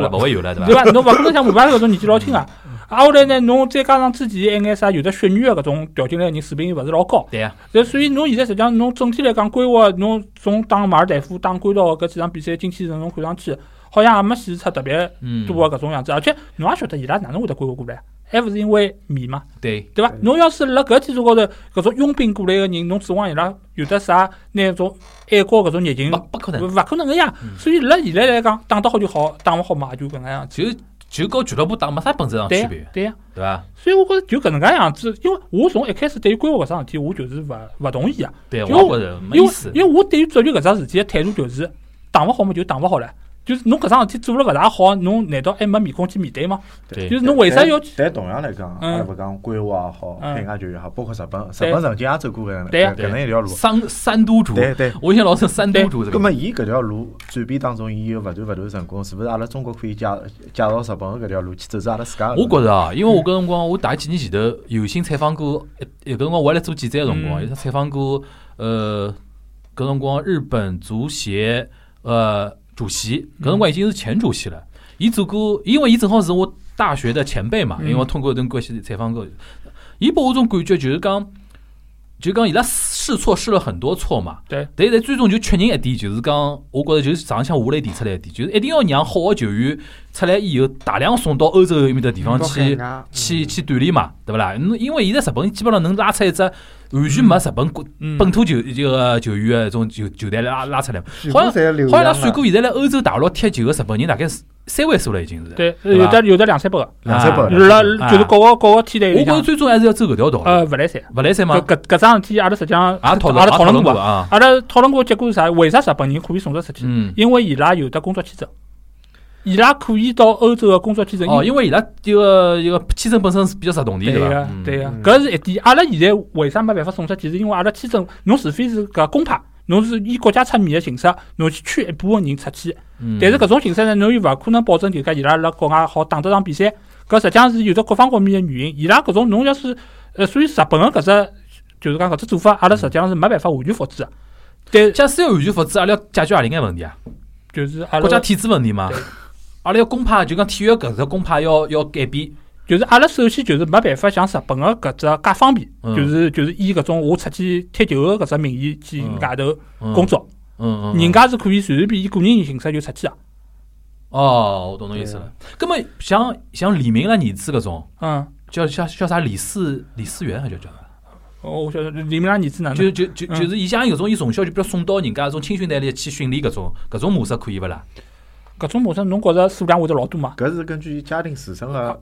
Speaker 2: 对
Speaker 1: 伐？
Speaker 2: 侬勿可能像姆巴佩搿种年纪老轻啊。啊，后来呢，侬再加上之前一眼啥有的血缘个搿种调进来个人，水平又勿是老高。
Speaker 1: 对呀，
Speaker 2: 所以所以侬现在实际上侬整体来讲规划，侬从打马尔代夫、打关岛搿几场比赛精气神侬看上去，好像也没显示出特别
Speaker 1: 嗯，
Speaker 2: 多个搿种样子。而且侬也晓得伊拉哪能会得规划过来，还勿是因为米嘛，
Speaker 1: 对，
Speaker 2: 对伐？侬要是辣搿基础高头，搿种佣兵过来个人，侬指望伊拉有得啥那种爱国搿种热情，
Speaker 1: 不不可能，
Speaker 2: 勿可能个呀。所以辣现在来讲，打得好就好，打勿好嘛就搿能样子。
Speaker 1: 就就跟俱乐部打没啥本质上区别，
Speaker 2: 对呀。
Speaker 1: 对伐？
Speaker 2: 所以我觉着就搿能介样子，因为我从一开始对于规划搿桩事体，我就是勿勿同意啊。
Speaker 1: 对，
Speaker 2: 就
Speaker 1: 我觉着没
Speaker 2: 因为
Speaker 1: 意思。
Speaker 2: 因为我对于足球搿桩事体的态度就是，打勿好嘛就打勿好了。就是侬搿桩事体做了勿大好，侬难道还没面孔去面对吗？
Speaker 1: 对
Speaker 2: 就是侬为啥要？
Speaker 3: 但同样来讲，
Speaker 2: 嗯
Speaker 3: 阿拉勿讲规划也好，
Speaker 2: 嗯
Speaker 3: 海外球员也好，包括日本，日本曾经也走过搿能
Speaker 2: 对
Speaker 3: 搿搿能一条路。
Speaker 1: 三三都主，
Speaker 3: 对对。
Speaker 1: 我印象老深，三都主这个。
Speaker 3: 葛末伊搿条路转变当中，伊有勿断勿断成功，是勿是阿拉中国可以介介绍日本个搿条路去走走阿拉自家个路？
Speaker 1: 我觉着啊，因为我搿辰光我大概几年前头有幸采访过，一搿辰光我还来做记者个辰光，
Speaker 2: 嗯
Speaker 1: 有采访过呃搿辰光日本足协呃主席，搿辰光已经是前主席了。伊做过，因为伊正好是我大学的前辈嘛，
Speaker 2: 嗯
Speaker 1: 因为我通过一段关系采访过。伊拨我种感觉就是讲，就讲伊拉试错试了很多错嘛。
Speaker 2: 对。
Speaker 1: 但是最终就确认一点，就是讲，我觉着就是上向下来提出来一点，就是一定要让好个球员出来以后，大量送到欧洲埃面的地方去。去去锻炼嘛，对勿啦？因为现在日本基本上能拉出一只完全没日本国
Speaker 2: 嗯
Speaker 1: 本土球这个球员的种球球队拉拉出来，好像
Speaker 4: 侪
Speaker 1: 好像伊拉。算过现在来欧洲大陆踢球个日本人大概是三位数了，已经是。
Speaker 2: 对，有的有的两三百个，
Speaker 3: 两三百
Speaker 1: 个
Speaker 2: 辣
Speaker 1: 啊
Speaker 2: 就是各个各个梯队，
Speaker 1: 我觉着最终还是要走搿条道
Speaker 2: 呃，
Speaker 1: 路，
Speaker 2: 勿来三。
Speaker 1: 勿来三吗
Speaker 2: 搿？搿搿桩事体，阿拉实际上
Speaker 1: 也讨论
Speaker 2: 阿拉讨
Speaker 1: 论
Speaker 2: 过
Speaker 1: 过。啊。
Speaker 2: 阿拉讨论过结果是啥？为啥日本人可以送得出去？
Speaker 1: 嗯，
Speaker 2: 因为伊拉有的工作签证，伊拉可以到欧洲个工作签证。
Speaker 1: 哦，因为伊拉这个一个签证本身是比较实动的，伐
Speaker 2: 对个？
Speaker 1: 嗯
Speaker 2: 对个
Speaker 4: 嗯，
Speaker 2: 搿是一点。阿拉现在为啥没办法送出去？是因为阿拉签证，侬除非是搿公派，侬是以国家出面个形式，侬去圈一部分人出去。
Speaker 1: 嗯
Speaker 2: 但是搿种形式呢，侬又勿可能保证就讲伊拉辣国外好打得场比赛。搿实际上是有着各方各面个原因。伊拉搿种侬要是呃，所以日本个搿只就是讲搿只做法，阿拉实际上是没办法完全复制的。但
Speaker 1: 假使要完全复制，阿拉要解决何里眼问题啊？
Speaker 2: 就是阿拉
Speaker 1: 国家体制问题嘛
Speaker 2: 对。
Speaker 1: 阿拉要公派，就讲体育搿只公派要要改变。
Speaker 2: 就是阿拉首先就是没办法像日本个搿只介方便，
Speaker 1: 嗯
Speaker 2: 就是就是以搿种我出去踢球个搿只名义去
Speaker 1: 嗯
Speaker 2: 外头
Speaker 1: 嗯
Speaker 2: 工作，
Speaker 1: 嗯嗯，
Speaker 2: 人家是可以随随便以个人形式就出去啊。
Speaker 1: 哦，我懂侬意思了。葛么像像李明个、儿子搿种，
Speaker 2: 嗯，
Speaker 1: 叫叫叫啥李四李四元还叫叫啥？
Speaker 2: 哦我晓得李明拉儿子哪能？
Speaker 1: 就就就
Speaker 2: 嗯
Speaker 1: 就是伊像搿种，伊从小就比如送到人家搿种青训队里去训练搿种搿种模式可以勿啦？
Speaker 2: 搿种模式侬觉着数量会得老多吗？
Speaker 3: 搿是根据家庭自身个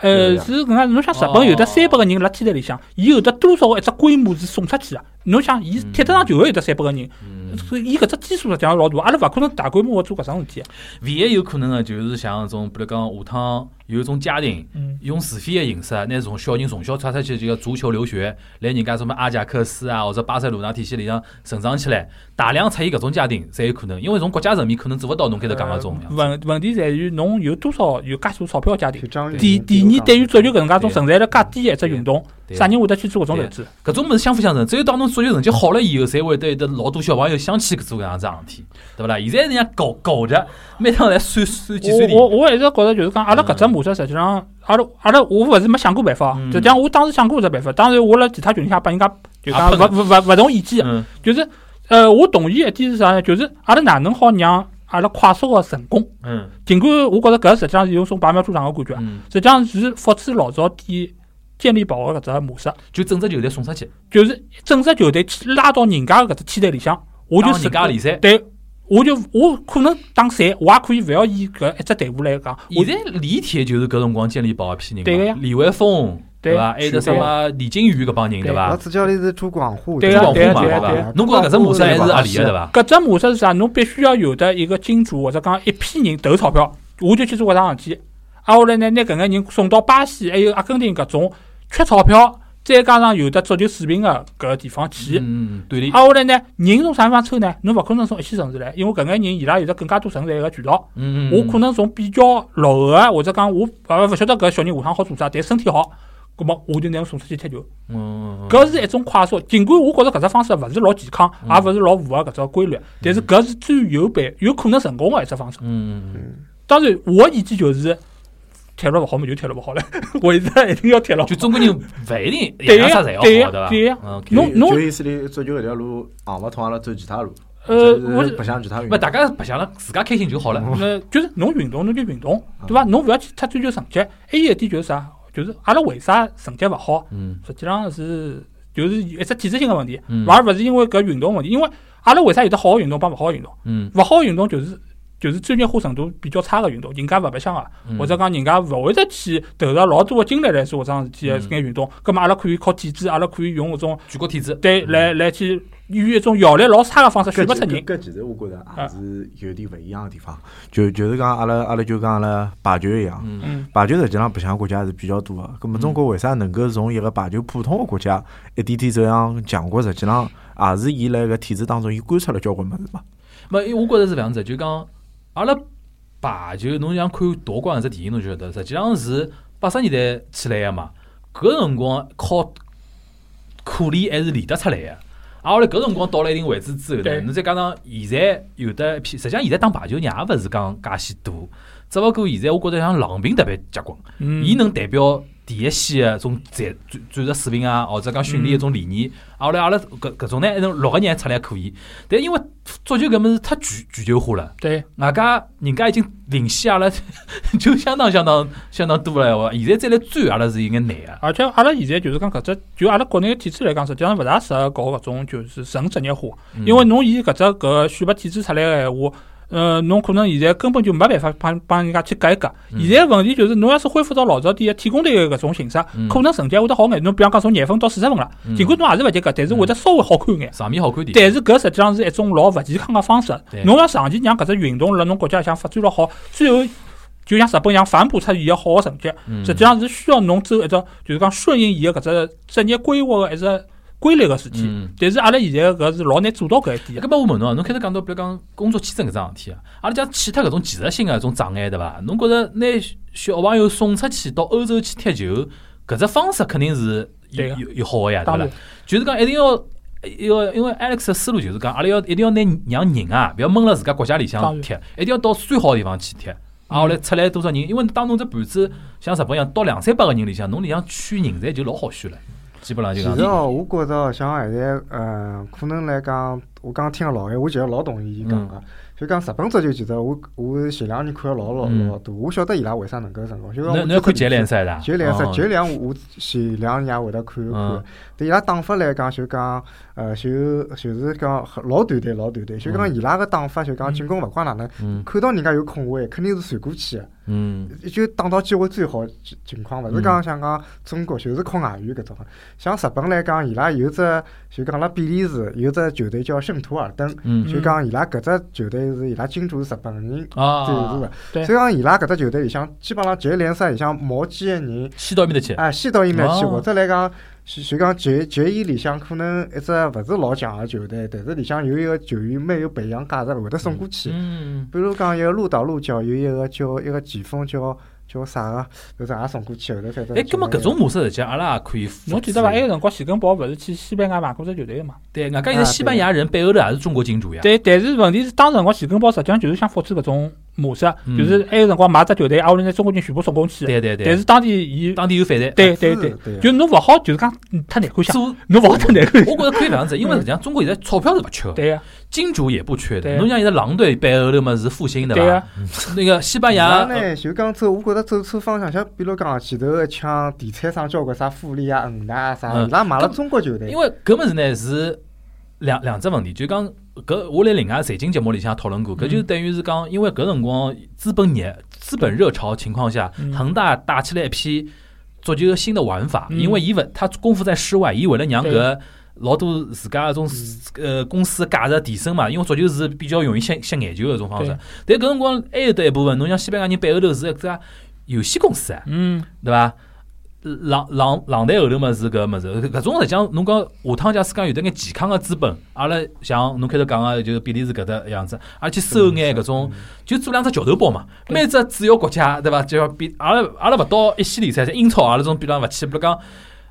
Speaker 2: 呃，是搿能介，侬想日本有得
Speaker 1: 哦
Speaker 2: 三百个人辣天台里向，伊有得多少个一只规模是送出去个？侬想，伊踢得上就会有得三百个人，
Speaker 1: 嗯，
Speaker 2: 所以伊搿只基数实际上老大，阿拉勿可能大规模个做搿桩事体。
Speaker 1: 唯一有可能个就是像搿种，比如讲下趟有一种家庭。
Speaker 2: 嗯，
Speaker 1: 用自费个形式，拿从小人从小出出去就个足球留学，来人家什么阿贾克斯啊或者巴塞罗那体系里向成长起来，大量出现搿种家庭才有可能，因为从国家层面可能做勿到侬开头讲个种。
Speaker 2: 问问题在于侬有多少有介多钞票个家庭第第二，对于足球搿能介种存在了介低个一只运动，啥人会得去做搿种投资？
Speaker 1: 搿种物事相辅相成，只有当侬足球成绩好了以后，才会得有得老多小朋友想去做搿样子事体，对勿啦？现在人家搞搞着，每趟来算算计算题，
Speaker 2: 我我我一直觉着就是讲，阿拉搿只模式实际上，阿拉阿拉我勿是没想过办法，
Speaker 1: 嗯。
Speaker 2: 实际上我当时想过搿只办法，当然我辣其他群里向拨人家就讲勿
Speaker 1: 啊
Speaker 2: 勿勿勿同意见就是呃，我同意一点是啥呢？就是阿拉哪能好让阿拉快速个成功？
Speaker 1: 嗯。
Speaker 2: 尽管我觉着搿实际上是有种拔苗助长个感觉，
Speaker 1: 嗯，
Speaker 2: 实际上是复制老早点建立宝个搿只模式，
Speaker 1: 就整只球队送出去，
Speaker 2: 就是整只球队去拉到人家个搿只梯队里向，我就
Speaker 1: 打人家联赛。
Speaker 2: 对。我就我可能打赛，我也可以勿要以搿一只队伍来讲，
Speaker 1: 现在李铁就是搿辰光建立宝一批人，
Speaker 2: 对个呀
Speaker 1: 李维峰
Speaker 2: 对
Speaker 1: 伐？还有得什么李金羽搿帮人对
Speaker 2: 对
Speaker 1: 伐
Speaker 4: 老？主教练是朱广沪，
Speaker 2: 对
Speaker 1: 朱广沪嘛，对
Speaker 2: 对啊对啊？
Speaker 1: 伐侬觉着搿只模式还是合理个对伐？
Speaker 2: 搿只模式是啥？侬必须要有的一个金主或者讲一批人投钞票，我就去做搿桩事体。啊，后来呢，拿搿眼人送到巴西还有阿根廷搿种缺钞票，再加上有的足球水平个搿个地方去。
Speaker 1: 嗯，对的，
Speaker 2: 啊，后来呢，人从啥地方抽呢？侬勿可能从一线城市来，因为搿眼人伊拉有得更加多存在一个渠道。
Speaker 1: 嗯嗯，
Speaker 2: 我可能从比较落后个，或者讲我呃勿晓得搿小人下趟好做啥，但身体好，葛末我就拿侬送出去踢球。
Speaker 1: 嗯，嗯，
Speaker 2: 搿是一种快速，尽管我觉着搿只方式勿是老健康，
Speaker 1: 嗯
Speaker 2: 也勿是老符合搿只规律，但是搿是最有办有可能成功个一只方式。
Speaker 1: 嗯嗯
Speaker 4: 嗯，
Speaker 2: 当然，我个意见就是，踢了勿好嘛就踢了勿好了，为啥一定要踢了好？
Speaker 1: 就中国人勿一定
Speaker 2: 对呀
Speaker 1: 样啥侪要
Speaker 2: 对呀
Speaker 1: 好，对
Speaker 2: 呀侬侬
Speaker 3: 就意思里足球搿条路行勿通，阿拉走其他路。
Speaker 2: 呃，
Speaker 3: 就是
Speaker 2: 我
Speaker 3: 白相其他运
Speaker 1: 勿
Speaker 3: 动。
Speaker 1: 大家白相了，自家开心就好了。
Speaker 2: 呃，就是侬运动侬就运动，对伐？侬勿要去太追求成绩。还有一点就是啥？就是阿拉为啥成绩勿好？
Speaker 1: 嗯
Speaker 2: 实际上是就是一只体制性个问题，
Speaker 1: 嗯
Speaker 2: 而勿是因为搿运动问题。因为阿拉为啥有得好个运动帮勿好个运动？
Speaker 1: 嗯
Speaker 2: 勿好个运动就是就是专业化程度比较差个运动，人家勿白相个，
Speaker 1: 嗯
Speaker 2: 或者讲人家勿会得去投入老多个精力来做搿桩事体个
Speaker 1: 嗯
Speaker 2: 搿眼运动。葛末阿拉可以靠体制，阿拉可以用搿种
Speaker 1: 全国体制。
Speaker 2: 对来来去用一种效率老差个方式选
Speaker 3: 搿
Speaker 2: 勿出人。
Speaker 3: 其搿其实我觉着也是有点勿一样个地方，就就是讲阿拉阿拉就讲阿拉排球一样，排球实际上白相国家是比较多个。葛末中国为啥能够从一个排球普通个国家一点点走向强国？实际上也是伊辣搿体制当中，伊观察了交关物事嘛。
Speaker 1: 没，因为我觉着是搿样子，就讲阿拉排球，侬像看夺冠搿只电影，侬就晓得，实际上是八十年代起来个嘛。搿辰光靠苦练还是练得出来个。啊，后来搿辰光到了一定位置之后呢，侬再加上现在有的一批，实际上现在打排球人也勿是讲介许多，只勿过现在我觉着像郎平特别结棍，
Speaker 2: 嗯
Speaker 1: 伊能代表第一线个种战战战术水平啊，或者讲训练一种理念。啊后来阿拉搿搿种呢，一种六个人出来可以，但因为足球搿物事太全全球化了。
Speaker 2: 对，
Speaker 1: 外加人家已经领先阿拉 就相当相当相当多了现在再来追阿拉是有眼难啊。
Speaker 2: 而且阿拉现在就是讲搿只，就阿拉国内个体制来讲，实际上勿大适合搞搿种就是纯职业化，
Speaker 1: 嗯
Speaker 2: 因为侬以搿只搿选拔体制出来个闲话。呃，侬可能现在根本就没办法帮帮人家去改革。
Speaker 1: 嗯
Speaker 2: 现在问题就是，侬要是恢复到老早点个体工队个搿种形式，
Speaker 1: 嗯
Speaker 2: 可能成绩会得好眼。侬比方讲从廿分到四十分了，
Speaker 1: 嗯
Speaker 2: 尽管侬也是勿及格，但是会得稍微好看眼。
Speaker 1: 场面好看点。
Speaker 2: 但是搿实际上是一种老勿健康个方式。侬要长期让搿只运动辣侬国家里向发展了好，最后就像日本一样反哺出伊个好个成绩。
Speaker 1: 嗯
Speaker 2: 实际上是需要侬走一只就是讲顺应伊个搿只职业规划个一只规律个事体。
Speaker 1: 嗯
Speaker 2: 但是阿拉现在搿是老难做到搿一点个。
Speaker 1: 搿么我问侬啊，侬开头讲到比如讲工作签证搿桩事体啊，阿拉讲去脱搿种技术性个搿种障碍对伐？侬觉着拿小朋友送出去到欧洲去踢球，搿只方式肯定是有
Speaker 2: 对
Speaker 1: 有有好个呀，对伐就是讲一定要。一个，因为 Alex 的思路就是讲，阿拉要一定要拿让人啊，勿要闷辣自家国家里向踢，一定要到最好个地方去踢。啊，后来出来多少人？因为当侬只盘子像日本一样，到两三百个人里向，侬里向选人才就老好选了，基本上就讲
Speaker 4: 其实。哦，我觉着像现在，嗯，可能来讲，我刚刚听个老闲，我其实老同意伊讲个。就讲日本足球，其实我我前两年看了老老
Speaker 1: 嗯
Speaker 4: 老多，我晓得伊拉为啥能够成功。就讲我
Speaker 1: 侬侬要看职业联赛的，
Speaker 4: 职业联赛，
Speaker 1: 哦
Speaker 4: 职业联我前两年也会得看一看
Speaker 1: 嗯。
Speaker 4: 对伊拉打法来讲，就讲呃，就就是讲老团队，老团队。就讲伊拉个打法，就讲进攻勿管哪能，
Speaker 1: 嗯
Speaker 4: 看到人家有空位，肯定是传过去个。
Speaker 1: 嗯
Speaker 4: 就打到机会最好情情况，勿是讲像讲中国就是靠外援搿种。像日本来讲，伊拉有只就讲辣比利时有只球队叫圣图尔登，
Speaker 1: 嗯
Speaker 4: 就讲伊拉搿只球队是伊拉金主是日本人
Speaker 1: 啊
Speaker 4: 赞助，
Speaker 2: 对
Speaker 4: 的。所以讲伊拉搿只球队里向基本上职业联赛里向毛几个人，
Speaker 1: 西到埃面搭去，
Speaker 4: 哎，先到伊面去，
Speaker 1: 哦
Speaker 4: 或者来讲。就就讲球球员里向可能一只勿是老强个球队，但是里向有一个球员蛮有培养价值，会得送过去。
Speaker 1: 嗯，
Speaker 4: 比如讲，一个鹿岛鹿角有一个叫一个前锋叫叫啥个，就是也送过去后头。
Speaker 1: 哎，葛么搿种模式实际上阿拉也可以。
Speaker 2: 侬记得伐？埃个辰光，徐根宝勿是去西班牙买过只球队个嘛？
Speaker 1: 对，外加现在西班牙人背后头也是中国金主呀。
Speaker 2: 对，但是问题是，当时辰光徐根宝实际上就是想复制搿种模式，
Speaker 1: 嗯
Speaker 2: 就是埃个辰光买只球队，挨下来拿中国人全部送过去。
Speaker 1: 对对对，
Speaker 2: 但是当地伊，
Speaker 1: 当地有反弹。
Speaker 2: 对对对
Speaker 4: 对，
Speaker 2: 就侬勿好，就是讲嗯太难看相，
Speaker 1: 做，
Speaker 2: 侬勿好太难看。
Speaker 1: 我觉着可以这样子，因为实际上中国现在钞票是勿缺的，
Speaker 2: 对呀，
Speaker 1: 金主也不缺的。
Speaker 2: 对
Speaker 1: 侬像现在狼队背后头嘛是复兴对
Speaker 2: 对呀
Speaker 1: 伐？，那个西班
Speaker 4: 伊
Speaker 1: 牙
Speaker 4: 拉呢就讲走，我觉着走错方向，像比如讲前头一枪地产商交关啥富力啊、恒大啊啥，
Speaker 1: 嗯
Speaker 4: 伊拉买了中国球队
Speaker 1: 因。为搿物事呢是两两只问题，就讲搿我辣另外财经节目里向讨论过，搿就等于是讲，因为搿辰光资本热、资本热潮情况下，
Speaker 2: 嗯。
Speaker 1: 恒大打起来一批足球新的玩法，
Speaker 2: 嗯。
Speaker 1: 因为伊勿他功夫在室外，伊为了让搿老多自家搿种呃公司价值提升嘛，因为足球是比较容易吸吸眼球的搿种方式。但搿辰光还有得一部分，侬像西班牙人背后头是一只游戏公司啊，
Speaker 2: 嗯，
Speaker 1: 对伐？浪浪浪台后头嘛是搿么子，搿种实际上侬讲下趟假使讲有得眼健康个资本，阿拉像侬开头讲个就是比利时搿搭样子，而且收眼搿种，就做两只桥头堡嘛，每只主要国家对伐？就要比阿拉阿拉勿到一线联赛，像英超阿拉种比方勿去，比如讲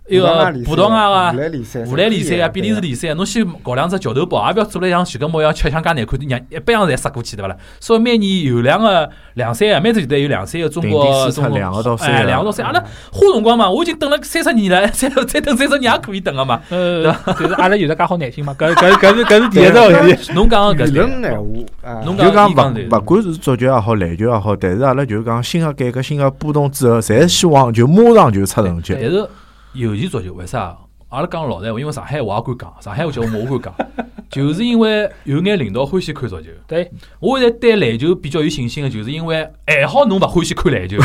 Speaker 1: 一个葡萄牙啊
Speaker 4: 荷。兰联赛、
Speaker 1: 荷兰联赛啊，比利时
Speaker 4: 联
Speaker 1: 联赛啊，侬先搞两只桥头堡，也勿要做了像徐根模样吃相介难看，让一般样侪杀过去，对伐啦？所以每年有两个两三个，每只球队有两三个中
Speaker 3: 顶
Speaker 1: 国中国
Speaker 3: 两个到三
Speaker 1: 哎，
Speaker 3: 个
Speaker 1: 两个到三，阿拉花辰光嘛，我已经等了三十年了，再再等三十年也可以等个嘛。
Speaker 2: 呃，就是阿拉有的介好耐心嘛，搿搿搿是搿是第一只问题。
Speaker 1: 侬讲个搿
Speaker 4: 理论
Speaker 1: 对
Speaker 4: 闲话啊，
Speaker 1: 侬
Speaker 3: 就讲勿勿管是足球也好，篮球也好，但是阿拉就讲新个改革、新个波动之后，侪希望就马上就出成绩。
Speaker 1: 但是尤其足球为啥？阿拉讲老实闲话，因为上海话也敢讲，上海话节目我敢讲，就是因为有眼领导欢喜看足球。
Speaker 2: 对，
Speaker 1: 我现在对篮球比较有信心的，就是因为还好侬勿欢喜看篮球，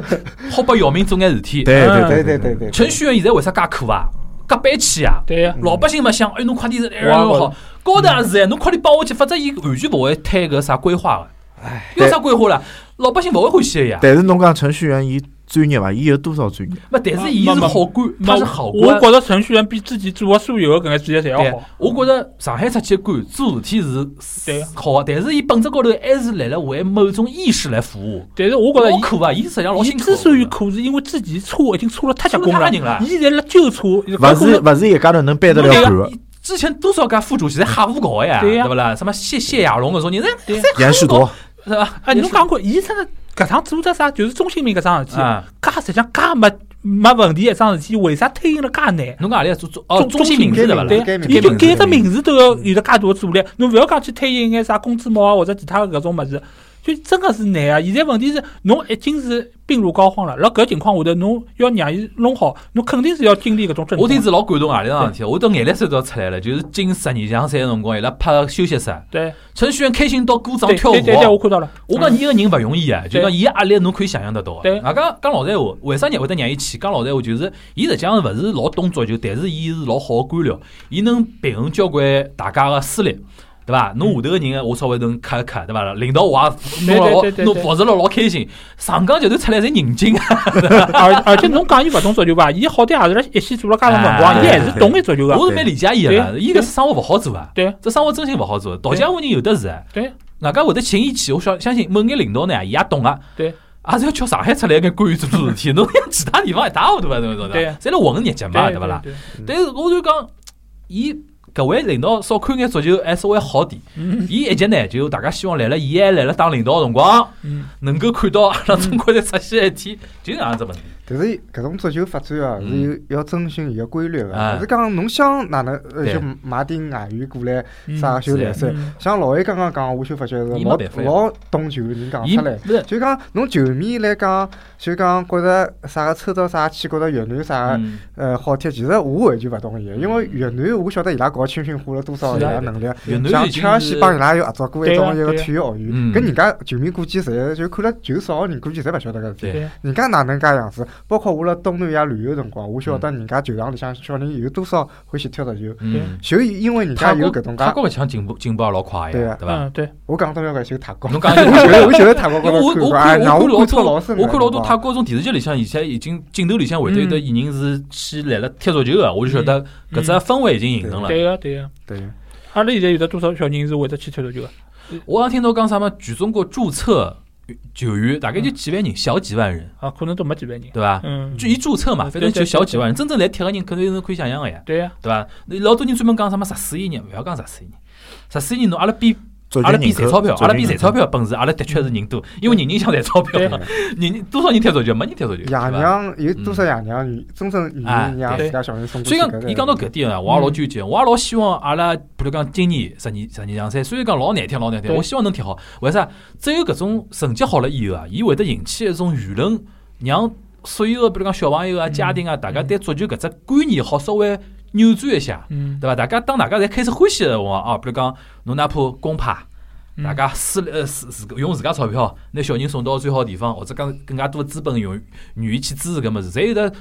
Speaker 1: 好拨姚明做眼事体。
Speaker 3: 对
Speaker 2: 嗯
Speaker 3: 对对
Speaker 4: 对对对对，
Speaker 1: 程序员现在为啥介苦啊？介板气啊！
Speaker 2: 对呀，
Speaker 1: 老百姓嘛想，哎，侬快点，哎，
Speaker 2: 哇
Speaker 1: 好，高头也是哎，侬快点帮我去，否则伊完全勿会推搿啥规划个。
Speaker 4: 唉，
Speaker 1: 有啥规划啦？老百姓勿会欢喜个呀。
Speaker 3: 但是侬讲程序员伊专业伐？伊有多少专业？
Speaker 1: 不，但是伊是好官，他是好官。
Speaker 2: 我觉着程序员比自己做的所有的搿眼职业侪要好。，
Speaker 1: 我觉着上海出去的官做事体是
Speaker 2: 对
Speaker 1: 好的，但是伊本质高头还是来了为某种意识来服务。
Speaker 2: 但是我觉着
Speaker 1: 苦啊！伊实际上老
Speaker 2: 伊
Speaker 1: 辛苦。
Speaker 2: 之所以苦，是因为自己错已经错了太结棍了伊现在辣纠错，
Speaker 3: 勿是勿是一家头能背得了
Speaker 1: 对
Speaker 3: 干个。
Speaker 1: 之前多少家副主席侪瞎胡搞的呀，
Speaker 2: 对呀
Speaker 1: 对不啦？什么谢谢亚龙搿种人，
Speaker 3: 严世铎，
Speaker 1: 是吧？
Speaker 2: 哎，侬讲过，伊真的搿趟做只啥，就是中心名搿桩事体，
Speaker 1: 啊？
Speaker 2: 介实际上介没没问题一桩事体，为啥推行了介难？
Speaker 1: 侬讲何里做做哦？
Speaker 2: 中
Speaker 1: 中性名字对伐
Speaker 2: 对
Speaker 1: 啦？
Speaker 4: 改名
Speaker 2: 伊就
Speaker 1: 改名字
Speaker 2: 改只名字都要有得介大个阻力，侬勿要讲去推行眼啥工资帽啊或者其他的搿种物事，就真个是难啊！现在问题是侬已经是病入膏肓了，辣搿情况下头，侬要让伊弄好，侬肯定是要经历搿种阵痛。
Speaker 1: 我听是老感动啊里桩事体，我到眼泪水都要出来了。就是进十二强赛个辰光，伊拉拍休息室，
Speaker 2: 对
Speaker 1: 程序员开心到鼓掌跳
Speaker 2: 舞对对对，我。看到了。
Speaker 1: 我讲伊个人勿容易啊，就
Speaker 2: 对
Speaker 1: 讲伊压力侬可以想象得到
Speaker 2: 对
Speaker 1: 的。啊，讲讲老实闲话，为啥人会得让伊去？讲老实闲话，就是伊实际上勿是老懂足球，但是伊是老好个官僚，伊能平衡交关大家个私利。对伐？侬下头个人，我稍微能磕一磕，对伐？领导我也老
Speaker 2: 对对对
Speaker 1: 弄服侍了老开心，上港集团出来侪人精啊！
Speaker 2: 而而且侬讲伊勿懂足球吧，伊好歹也是辣一线做了介长辰光，
Speaker 1: 哎
Speaker 2: 伊还是懂眼足球个。
Speaker 1: 我是蛮理解伊个伊搿生活勿好做啊，
Speaker 2: 对
Speaker 1: 这生活真心勿好做。道江湖人有的是啊，
Speaker 2: 对
Speaker 1: 外加会得请伊去，我相相信某眼领导呢，伊也懂啊。
Speaker 2: 对。
Speaker 1: 也是要叫上海出来跟官员做做事体，侬像其他地方一塌糊涂啊，对伐？
Speaker 2: 对
Speaker 1: 侪辣混日脚嘛，对勿啦？
Speaker 2: 对？
Speaker 1: 但是我就讲，伊搿位领导少看眼足球，还稍微好点。
Speaker 2: 嗯。
Speaker 1: 伊一级呢，就大家希望来了，伊还来了当领导个辰光，
Speaker 2: 嗯，
Speaker 1: 能够看到阿拉中国队出现一天，就搿样子问题。
Speaker 4: 但是搿种足球发展啊，是有要遵循伊个规律个。勿是讲侬想哪能呃就买点外援过来
Speaker 2: 嗯。
Speaker 4: 啥修联赛
Speaker 2: 嗯，
Speaker 4: 像老魏刚刚讲，我就发觉是老老懂球个人讲
Speaker 1: 伊
Speaker 4: 出来。就讲侬球迷来讲，就讲觉着啥个抽到啥去，觉着越南啥个
Speaker 1: 嗯。
Speaker 4: 呃好踢，其实我完全勿同意的，因为越南我晓得伊拉搞青训花了多少伊拉能力，
Speaker 1: 越南
Speaker 4: 像切尔西帮伊拉有合作过一
Speaker 2: 对
Speaker 4: 种一个体育学院，
Speaker 1: 嗯
Speaker 4: 搿人家球迷估计侪就看了球少个人估计侪勿晓得搿事体。人家哪能介样子？包括我辣东南亚旅游辰光，我晓得人家球场里向小人有多少欢喜踢足球，
Speaker 1: 嗯，
Speaker 4: 就因为人家有搿种介，
Speaker 1: 泰国勿像进步进步也老快呀对伐？
Speaker 2: 嗯，对，
Speaker 4: 我讲到要搿就泰国，
Speaker 1: 侬讲
Speaker 4: 我觉得我觉得泰国高头看哎，
Speaker 1: 看
Speaker 4: 让
Speaker 1: 我看老多
Speaker 4: 我感触老深的
Speaker 1: 我看老多
Speaker 4: 辰光
Speaker 1: 泰国种电视剧里向，现在已经镜头里向会得有的艺人是去来了踢足球个，我就晓得搿只氛围已经形成了。
Speaker 2: 对个对个。
Speaker 4: 对。
Speaker 2: 阿拉现在有的多少小人是会得去踢足球个？
Speaker 1: 我刚听到讲啥么，全中国注册球员大概就几万人，小几万人，
Speaker 2: 啊，可能都没几万人。
Speaker 1: 对伐？
Speaker 2: 嗯，
Speaker 1: 就一注册嘛，反正就小几万人，真正来踢个人，肯定是可以想象个呀，
Speaker 2: 对呀，
Speaker 1: 对伐？老多人专门讲啥么十四亿人，勿要讲十四亿人，十四亿人侬阿拉比阿拉比赚钞票，阿拉比赚钞票本事，阿拉的确是人多，因为人人想赚钞票 人多少人踢足球，没人踢足球，对
Speaker 4: 爷？娘有多少爷娘愿真正愿
Speaker 1: 哎
Speaker 4: 意让
Speaker 2: 对
Speaker 4: 自家小人送
Speaker 1: 所以？讲，伊讲到搿点啊，我也老纠结，我也老希望阿拉，比如讲今年十二十二强赛，虽然讲老难听老难听，我希望能踢好。为啥？只有搿种成绩好了以后啊，伊会得引起一种舆论，让所有个比如讲小朋友啊、家庭啊，大家对足球搿只观念好稍微扭转一下，
Speaker 2: 嗯，
Speaker 1: 对伐？大家当大家侪开始欢喜的辰光啊，比如讲侬哪怕公派。
Speaker 2: 嗯
Speaker 1: 大家私呃自自用自家钞票，拿小人送到最好的地方，或者讲更加多的资本用愿意去支持搿物事，侪有得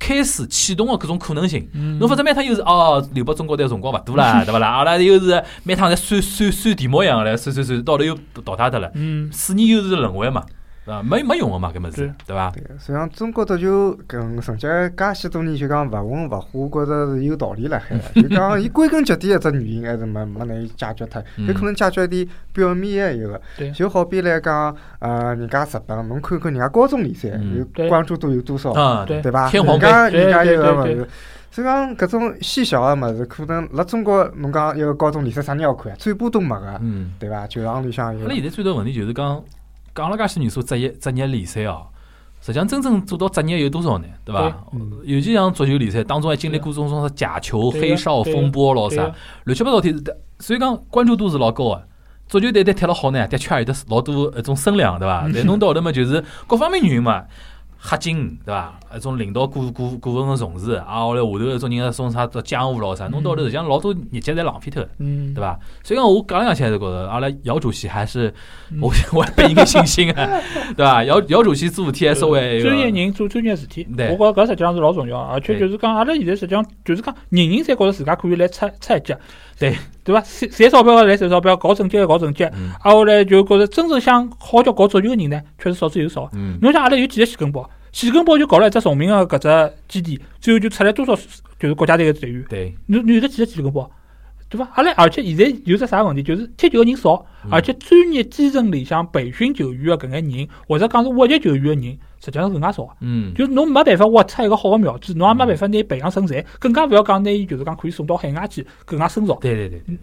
Speaker 1: 开始启动的各种可能性。
Speaker 2: 嗯
Speaker 1: 侬否则每趟又是哦，留拨中国队辰光勿多啦，对勿啦？阿拉又是每趟侪算算算题目一样来算算算，到头又淘汰脱了。
Speaker 2: 嗯，
Speaker 1: 四年又是轮回嘛，对伐？没没用个嘛，搿物事
Speaker 2: 对，
Speaker 1: 对伐？
Speaker 4: 对，实际上中国足球搿成绩介许多年就讲勿温勿火，我觉着是有道理辣海的。就讲伊归根结底一只原因还是没没能解决脱，
Speaker 1: 嗯
Speaker 4: 有可能解决一点表面的一个
Speaker 2: 对。
Speaker 4: 就好比来讲，呃，人家日本，侬看看人家高中联赛
Speaker 1: 嗯
Speaker 4: 有关注度有多少，
Speaker 1: 啊，
Speaker 2: 对
Speaker 4: 对伐？人家
Speaker 2: 对
Speaker 4: 人家
Speaker 2: 对
Speaker 4: 有个物事。所以讲搿种细小个物事，可能辣中国侬讲一个高中联赛啥人要看啊？转播都没个，
Speaker 1: 嗯。
Speaker 4: 对伐？球场里向有
Speaker 1: 阿拉。现在最大问题就是讲，讲了介许年数职业职业联赛哦，实际上真正做到职业有多少呢？对伐？
Speaker 4: 嗯
Speaker 1: 尤其像足球联赛当中还经历过种种啥假球、黑哨风波咯啥，乱七八糟体是，所以讲关注度是老高个。足球队队踢了好呢，的确也有得老多一种声量，对伐？但弄到后头嘛，就是各方面原因嘛，黑金对伐？一种领导股股股份个重视，啊，后来下头一种人个种啥做江湖咯啥，弄到后头实际上老多日脚侪浪费脱，
Speaker 2: 嗯，
Speaker 1: 对伐？所以讲我讲来讲去还是觉着，阿拉姚主席还是
Speaker 2: 嗯。
Speaker 1: 我 我还拨伊个信心啊，对伐？姚姚主席做事体还稍微
Speaker 2: 专业人做专业事体，
Speaker 1: 对。
Speaker 2: 我觉着搿实际上是老重要，而且就是讲，阿拉现在实际上就是讲，人人侪觉着自家可以来出出一脚，
Speaker 1: 对
Speaker 2: 对伐？赚赚钞票个来赚钞票，搞政绩个搞政绩，
Speaker 1: 嗯
Speaker 2: 啊后来就觉着真正想好叫搞足球个人呢，确实少之又少。
Speaker 1: 嗯
Speaker 2: 侬像阿拉有几个细根包，细根宝就搞了一只崇明个搿只基地，最后就出来多少就是国家队个队员，
Speaker 1: 对，
Speaker 2: 侬侬有得几个细根宝？对伐？阿拉而且现在有只啥问题，就是踢球个人少，
Speaker 1: 嗯
Speaker 2: 而且专业基层里向培训球员个搿眼人，或者讲是挖掘球员个人，实际上是更加少。
Speaker 1: 嗯
Speaker 2: 就是侬没办法挖出一个好个苗子，侬也没办法拿伊培养成才，更加勿要讲拿伊就是讲可以送到海外去更加深造。
Speaker 1: 对对对对，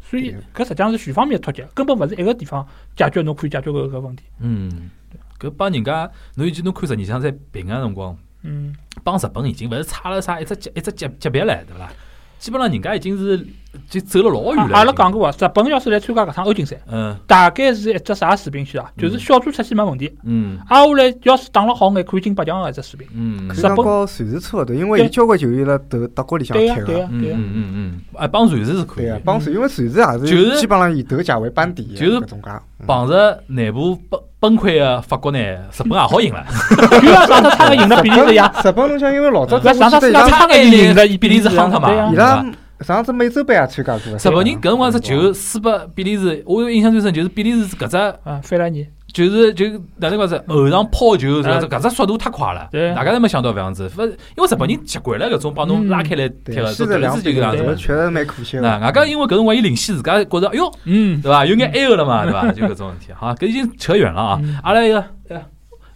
Speaker 2: 所以搿实际上是全方面的脱节，根本勿是一个地方解决侬可以解决搿个问题。
Speaker 1: 嗯，搿帮人家，侬尤其侬看十二强在平个辰光，
Speaker 2: 嗯，
Speaker 1: 帮日本已经勿是差了啥一只级一只级级别了，对伐啦？基本上人家已经是就走了老远了。
Speaker 2: 阿拉讲过啊，日本要是来参加搿趟欧锦赛，
Speaker 1: 嗯
Speaker 2: 大概是一只啥水平线啊？就是小组出线没问题，
Speaker 1: 嗯
Speaker 2: 挨下来要是打了好眼，可以进八强个一只水平。
Speaker 1: 嗯
Speaker 4: 可以讲和瑞士差勿多，因为有交关球员辣德德国里向踢个。
Speaker 1: 嗯嗯嗯嗯，哎，帮瑞士是可以
Speaker 4: 对，啊，帮瑞，因为瑞士也
Speaker 1: 就是
Speaker 4: 是基本上以德甲为班底的
Speaker 1: 就是
Speaker 4: 搿种介。嗯
Speaker 1: 碰着内部崩崩溃个法国呢，日本也好赢了。
Speaker 2: 上次差个赢了比利时呀，
Speaker 4: 日本侬想，因为老早
Speaker 2: 上次
Speaker 4: 我记得伊拉
Speaker 2: 世界差个赢了
Speaker 1: 比利时夯脱嘛。
Speaker 4: 伊拉上次美洲杯也参加过。
Speaker 1: 日本人搿辰光只球输拨比利时，我有印象最深就是比利时搿只
Speaker 2: 啊，费拉尼，
Speaker 1: 就是就哪能讲是后场抛球，
Speaker 2: 啊
Speaker 1: 搿搿只速度太快了，
Speaker 2: 对
Speaker 1: 大家都没想到搿样子。勿因为日本人习惯了搿种帮侬拉开来踢
Speaker 4: 对，
Speaker 1: 个，
Speaker 4: 西的两
Speaker 1: 这搿次就搿样子了。
Speaker 4: 比确实蛮可惜
Speaker 1: 那
Speaker 4: 的。
Speaker 1: 外加因为搿辰光伊领先自家觉着，哎哟，
Speaker 2: 嗯，
Speaker 1: 对伐？有眼 air 了嘛，对伐？就搿种问题。好，搿已经扯远了啊
Speaker 2: 嗯。
Speaker 1: 阿拉一个呃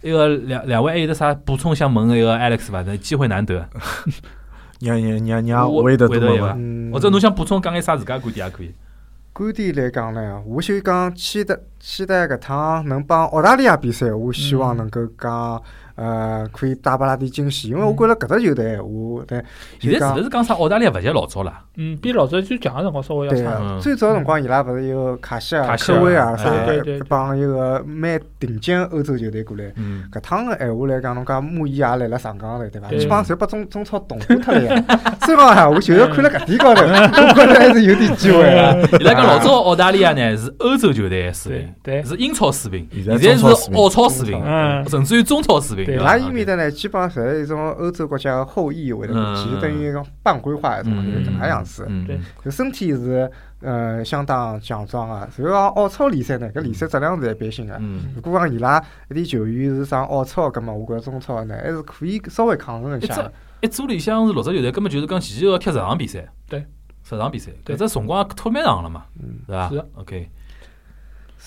Speaker 1: 一个两两位还有得啥补充想问个一个 Alex 伐？那机会难得，
Speaker 3: 让让让让
Speaker 1: 我
Speaker 3: 韦德多问问，
Speaker 4: 嗯，
Speaker 1: 或者侬想补充讲眼啥自家观点也可以。
Speaker 4: 观点来讲呢，我就讲期待期待搿趟能帮澳大利亚比赛，我希望能够讲呃可以带拨拉点惊喜，因为我觉着搿只球队我对
Speaker 1: 现在是勿是讲啥澳大利亚勿像老早了？
Speaker 2: 嗯，比老早最强个辰光稍微要差。
Speaker 4: 最早辰光伊拉勿是有卡西尔、科威尔啥帮一个蛮顶尖欧洲球队过来。
Speaker 1: 嗯，
Speaker 4: 搿趟个闲话来讲，侬讲穆伊也来了上港头，对伐？
Speaker 2: 对
Speaker 4: 基本上侪把中中超动过脱了呀。所以讲哈，我就是看了搿点高头，我觉着还是有点机会啊。
Speaker 1: 伊拉讲老早澳大利亚呢是欧洲球队的水平，
Speaker 2: 对对
Speaker 1: 是英超水平，
Speaker 3: 现
Speaker 1: 现在是澳超水平，
Speaker 2: 嗯
Speaker 1: 甚至于中超水平。
Speaker 4: 伊拉伊面搭呢，基本上侪是一种欧洲国家的后裔会得过去，
Speaker 1: 嗯
Speaker 4: 就等于讲半规划一种，就是搿能样子。
Speaker 1: 嗯，
Speaker 2: 对
Speaker 4: 就身体是呃相当强壮个。然后讲澳超联赛呢，搿联赛质量是一般性个。
Speaker 1: 嗯，
Speaker 4: 如果讲伊拉一点球员是上澳超，葛末我觉着中超呢还是可以稍微抗衡一下的。
Speaker 1: 一组里向是六只球队，根本就是讲前前后后踢十场比赛，
Speaker 2: 对，
Speaker 1: 十场比赛，
Speaker 2: 对
Speaker 1: 搿只辰光拖蛮长了嘛，
Speaker 4: 嗯，
Speaker 1: 对伐
Speaker 2: 是的
Speaker 1: ？OK，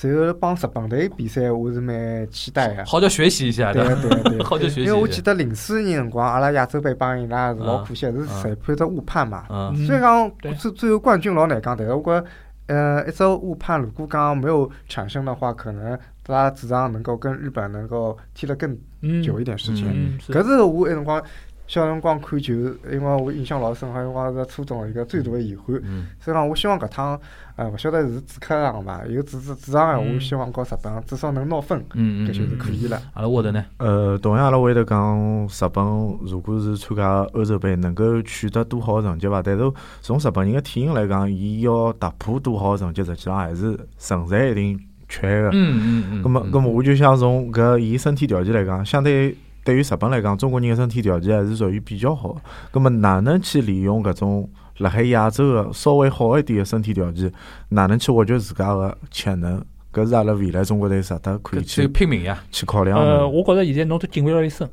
Speaker 4: 随后帮日本队比赛，我是蛮期待个。
Speaker 1: 好叫学习一下
Speaker 4: 对
Speaker 1: 的，
Speaker 4: 对对，
Speaker 1: 好叫学习一下。
Speaker 4: 因为我记得零四年辰光，阿拉亚洲杯帮伊拉是老可惜，是裁判只误判嘛。虽然讲
Speaker 2: 对
Speaker 4: 最最后冠军老难讲，但是我觉得，呃，一只误判如果讲没有产生的话，可能他主场能够跟日本能够踢得更
Speaker 2: 嗯，
Speaker 4: 久一点时间。
Speaker 2: 嗯，是
Speaker 4: 搿是我那辰光小辰光看球，因为我印象老深，好像光是初中的一个最大的遗憾。
Speaker 1: 嗯
Speaker 4: 所以讲，我希望搿趟，呃，勿晓得是主客场伐，有主主主场闲话，
Speaker 2: 嗯
Speaker 4: 我希望告日本至少能拿分，
Speaker 1: 嗯嗯，
Speaker 4: 搿就是可以了。
Speaker 1: 阿拉沃德呢？
Speaker 3: 呃，同样阿拉会得讲，日本如果是参加欧洲杯，能够取得多好个成绩伐？但是从日本人个体型来讲，伊要突破多好个成绩，实际上还是存在一定缺个。
Speaker 1: 嗯嗯嗯。
Speaker 3: 咁么，
Speaker 1: 嗯
Speaker 3: 咁么，我就想从搿伊身体条件来讲，相对对于日本来讲，中国人的身体条件还是属于比较好个。咁么，哪能去利用搿种辣海亚洲个稍微好一点的身体条件，哪能去挖掘自家个潜能？搿搿是阿拉未来中国队值得可以
Speaker 1: 搿就
Speaker 3: 去
Speaker 1: 拼命呀！
Speaker 3: 去考量
Speaker 2: 呃，
Speaker 3: 的。
Speaker 2: 我觉着现在侬都敬畏了里深，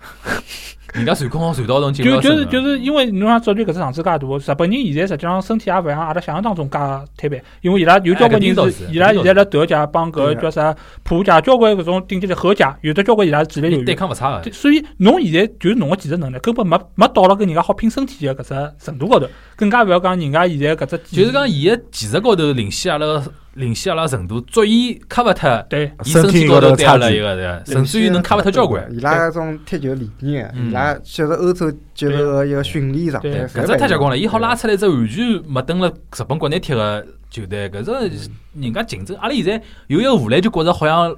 Speaker 1: 人家传控好传到侬进不
Speaker 2: 就就是就是因为侬像足球搿只场子介大，日本人现在实际上身体也勿像阿拉想象当中介摊板，因为伊拉有交关人
Speaker 1: 是
Speaker 2: 是伊拉现在辣德甲帮搿叫啥普甲交关搿种顶级的荷甲，有的交关伊拉是主力球
Speaker 1: 对。抗勿差个。
Speaker 2: 所以侬现在就是侬个技术能力根本没没到了跟人家好拼身体个搿只程度高头，更加勿要讲人家现在搿只技
Speaker 1: 就是讲，伊个技术高头领先阿拉，领先阿拉程度，足以卡勿脱
Speaker 2: 对。
Speaker 1: 伊身体高头对阿拉一个对，甚至于能卡勿脱交关。
Speaker 4: 伊拉搿种踢球理念，
Speaker 1: 嗯。
Speaker 4: 伊拉接受欧洲接受个一个训练状态，
Speaker 2: 对
Speaker 1: 搿只太结棍了，伊好拉出来一只完全没登了日本国内踢个球队，搿只人家竞争，阿拉现在有一个荷兰就觉着好像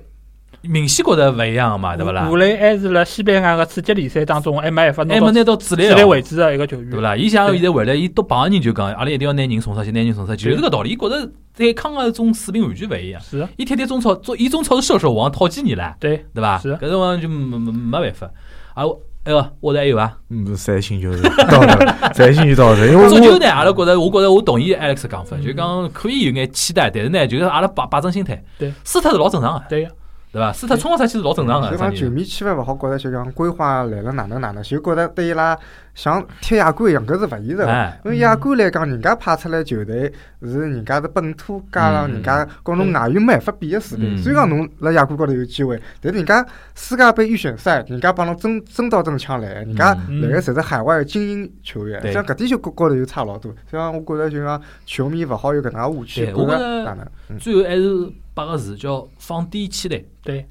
Speaker 1: 明显觉着勿一样嘛，对勿啦
Speaker 2: 武？磊还是辣西班牙个次级联赛当中还没办法
Speaker 1: 还没
Speaker 2: 拿到
Speaker 1: 拿到主力
Speaker 2: 主力
Speaker 1: 哦
Speaker 2: 位置个一个球员，
Speaker 1: 对勿啦？伊像现在回来，伊多帮个人就讲，阿拉一定要拿人送出去，拿人送出去，就是搿道理。伊觉着对抗个种水平完全勿一样。
Speaker 2: 是的，
Speaker 1: 伊踢踢中超，做伊中超是射手王，讨几年了，
Speaker 2: 对，
Speaker 1: 对伐？
Speaker 2: 是
Speaker 1: 搿种光就没没没办法。啊，我哎个，我这还有啊。
Speaker 3: 嗯，三星就是到这，三星就到这，因为
Speaker 1: 足球呢，阿拉觉着，我觉着我同意 Alex 讲法，就讲可以有眼期待，但是呢，就是阿拉摆摆正心态，
Speaker 2: 对，
Speaker 1: 输脱是老正常个，
Speaker 2: 对个，
Speaker 1: 对伐？输特冲上去是老正常个，
Speaker 4: 就讲球迷千万勿好觉着就讲规划来了哪能哪能，就觉着对伊拉像踢亚冠一样，搿是勿现实因为亚冠来讲，人家派出来球队是人家是本土，加上人家跟侬外援没办法比个水平。
Speaker 1: 嗯。
Speaker 4: 虽然讲侬辣亚冠高头有机会，但是人家世界杯预选赛，人家帮侬争争到争抢来，人家
Speaker 2: 嗯。
Speaker 4: 来个侪是海外的精英球员，
Speaker 1: 对。
Speaker 4: 像搿点就高高头就差老多。所以讲，我觉着就讲球迷勿好有搿能介误区，觉
Speaker 1: 着
Speaker 4: 着哪能？嗯。
Speaker 1: 最后还是八个字叫放低期待，
Speaker 2: 对，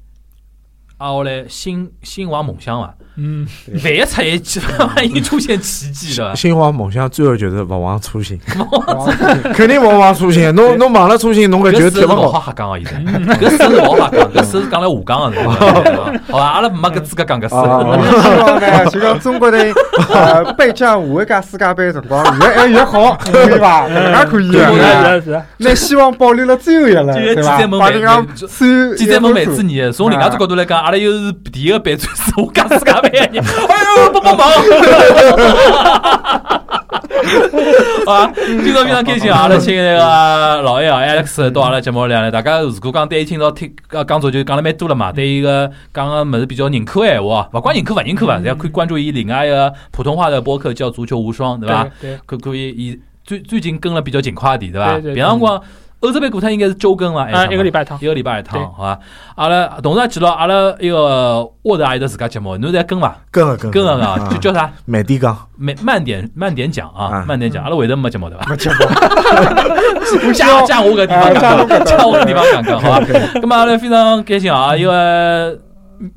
Speaker 1: 啊，后来心心怀梦想伐？
Speaker 2: 嗯，
Speaker 1: 万一出一期，万一出现奇迹对伐？
Speaker 3: 新华梦想最后就是勿忘初心，
Speaker 4: 哦
Speaker 3: 肯定勿忘初心。侬侬忘了初心，侬搿
Speaker 1: 搿事是勿
Speaker 3: 球踢勿好。
Speaker 1: 瞎讲啊，现在搿事是勿 好瞎讲，搿事是讲来下讲个，好伐？阿拉没搿资格讲搿
Speaker 3: 哦
Speaker 1: 事。
Speaker 4: 希望呢，就讲中国队呃备战下一届世界杯的辰光 越来越好，可以伐？搿能介可以
Speaker 1: 对
Speaker 2: 是
Speaker 4: 的。
Speaker 2: 的是的，
Speaker 4: 拿希望保留了最后一轮，对伐把人家
Speaker 1: 万
Speaker 4: 算
Speaker 1: 记者问万子年，从另外只角度来讲，阿拉又是第一个备战是我讲世界杯的人，哎呦，帮帮忙！啊，今朝非常开心啊！阿拉请那个老 A 啊 Alex 到阿拉节目里来，大家如果讲对伊听到听呃讲足球讲了蛮多了嘛，对伊个讲个么子比较认可个闲话，勿管认可勿认可伐，大家可以关注伊另外一个普通话的播客叫足球无双，对伐？
Speaker 2: 对，
Speaker 1: 可可以以最最近跟了比较勤快点，对伐？
Speaker 2: 对对对
Speaker 1: 平欧洲杯过脱应该是周更了？还是
Speaker 2: 啊，
Speaker 1: 什么
Speaker 2: 一个礼拜一趟
Speaker 1: 一，个礼拜一
Speaker 2: 对
Speaker 1: 趟，好伐？阿拉同时也记牢阿拉一个沃德阿姨的自家节目，侬在跟伐？
Speaker 3: 跟了跟
Speaker 1: 跟了
Speaker 3: 啊
Speaker 1: 啊，就叫啥？
Speaker 3: 慢点讲，
Speaker 1: 慢慢点慢点讲啊
Speaker 3: 啊，
Speaker 1: 慢点讲。阿拉会得没节目对伐？
Speaker 4: 没节目，
Speaker 1: 加加我个地方讲讲，加我个地方讲讲，好伐？咁么阿拉非常开心啊，因为。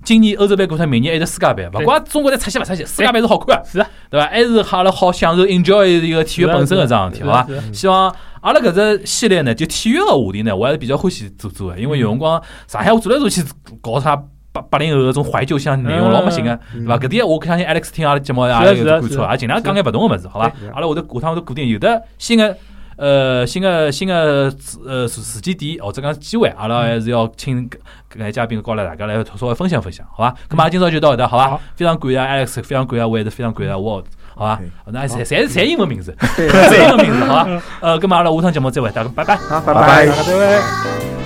Speaker 1: 今年欧洲杯过脱，明年还是世界杯，勿
Speaker 2: 对
Speaker 1: 管中国队出息勿出息，世界杯是好看啊，
Speaker 2: 是啊，
Speaker 1: 对伐？还是阿拉好享受 enjoy 一个体育本身的桩事体，好伐？希望阿拉搿只系列呢，就体育个话题呢，我还是比较欢喜做做个，因为有辰光上海我做来做去搞啥八八零后搿种怀旧向内容老没劲个，
Speaker 4: 嗯
Speaker 1: 对伐？搿点我相信 Alex 听阿拉节目也有感触，也尽量讲眼勿同个物事，好伐？阿拉会头下趟会得固定有的新个。呃，新个新个呃时时间点或者讲机会，阿拉还是要请搿眼嘉宾过来大家来稍微分享分享，好吧？那么阿拉今朝就到搿搭，好
Speaker 2: 吧？
Speaker 1: 非常感谢 Alex，非常感谢我，也是非常感谢 Walt，好伐
Speaker 3: OK？
Speaker 1: 那侪侪侪英文名字，
Speaker 4: 对
Speaker 1: 侪英文名字，好吧？呃，那么阿拉下趟节目再会，大家拜拜。
Speaker 4: 好，拜
Speaker 3: 拜拜
Speaker 2: 大家再会。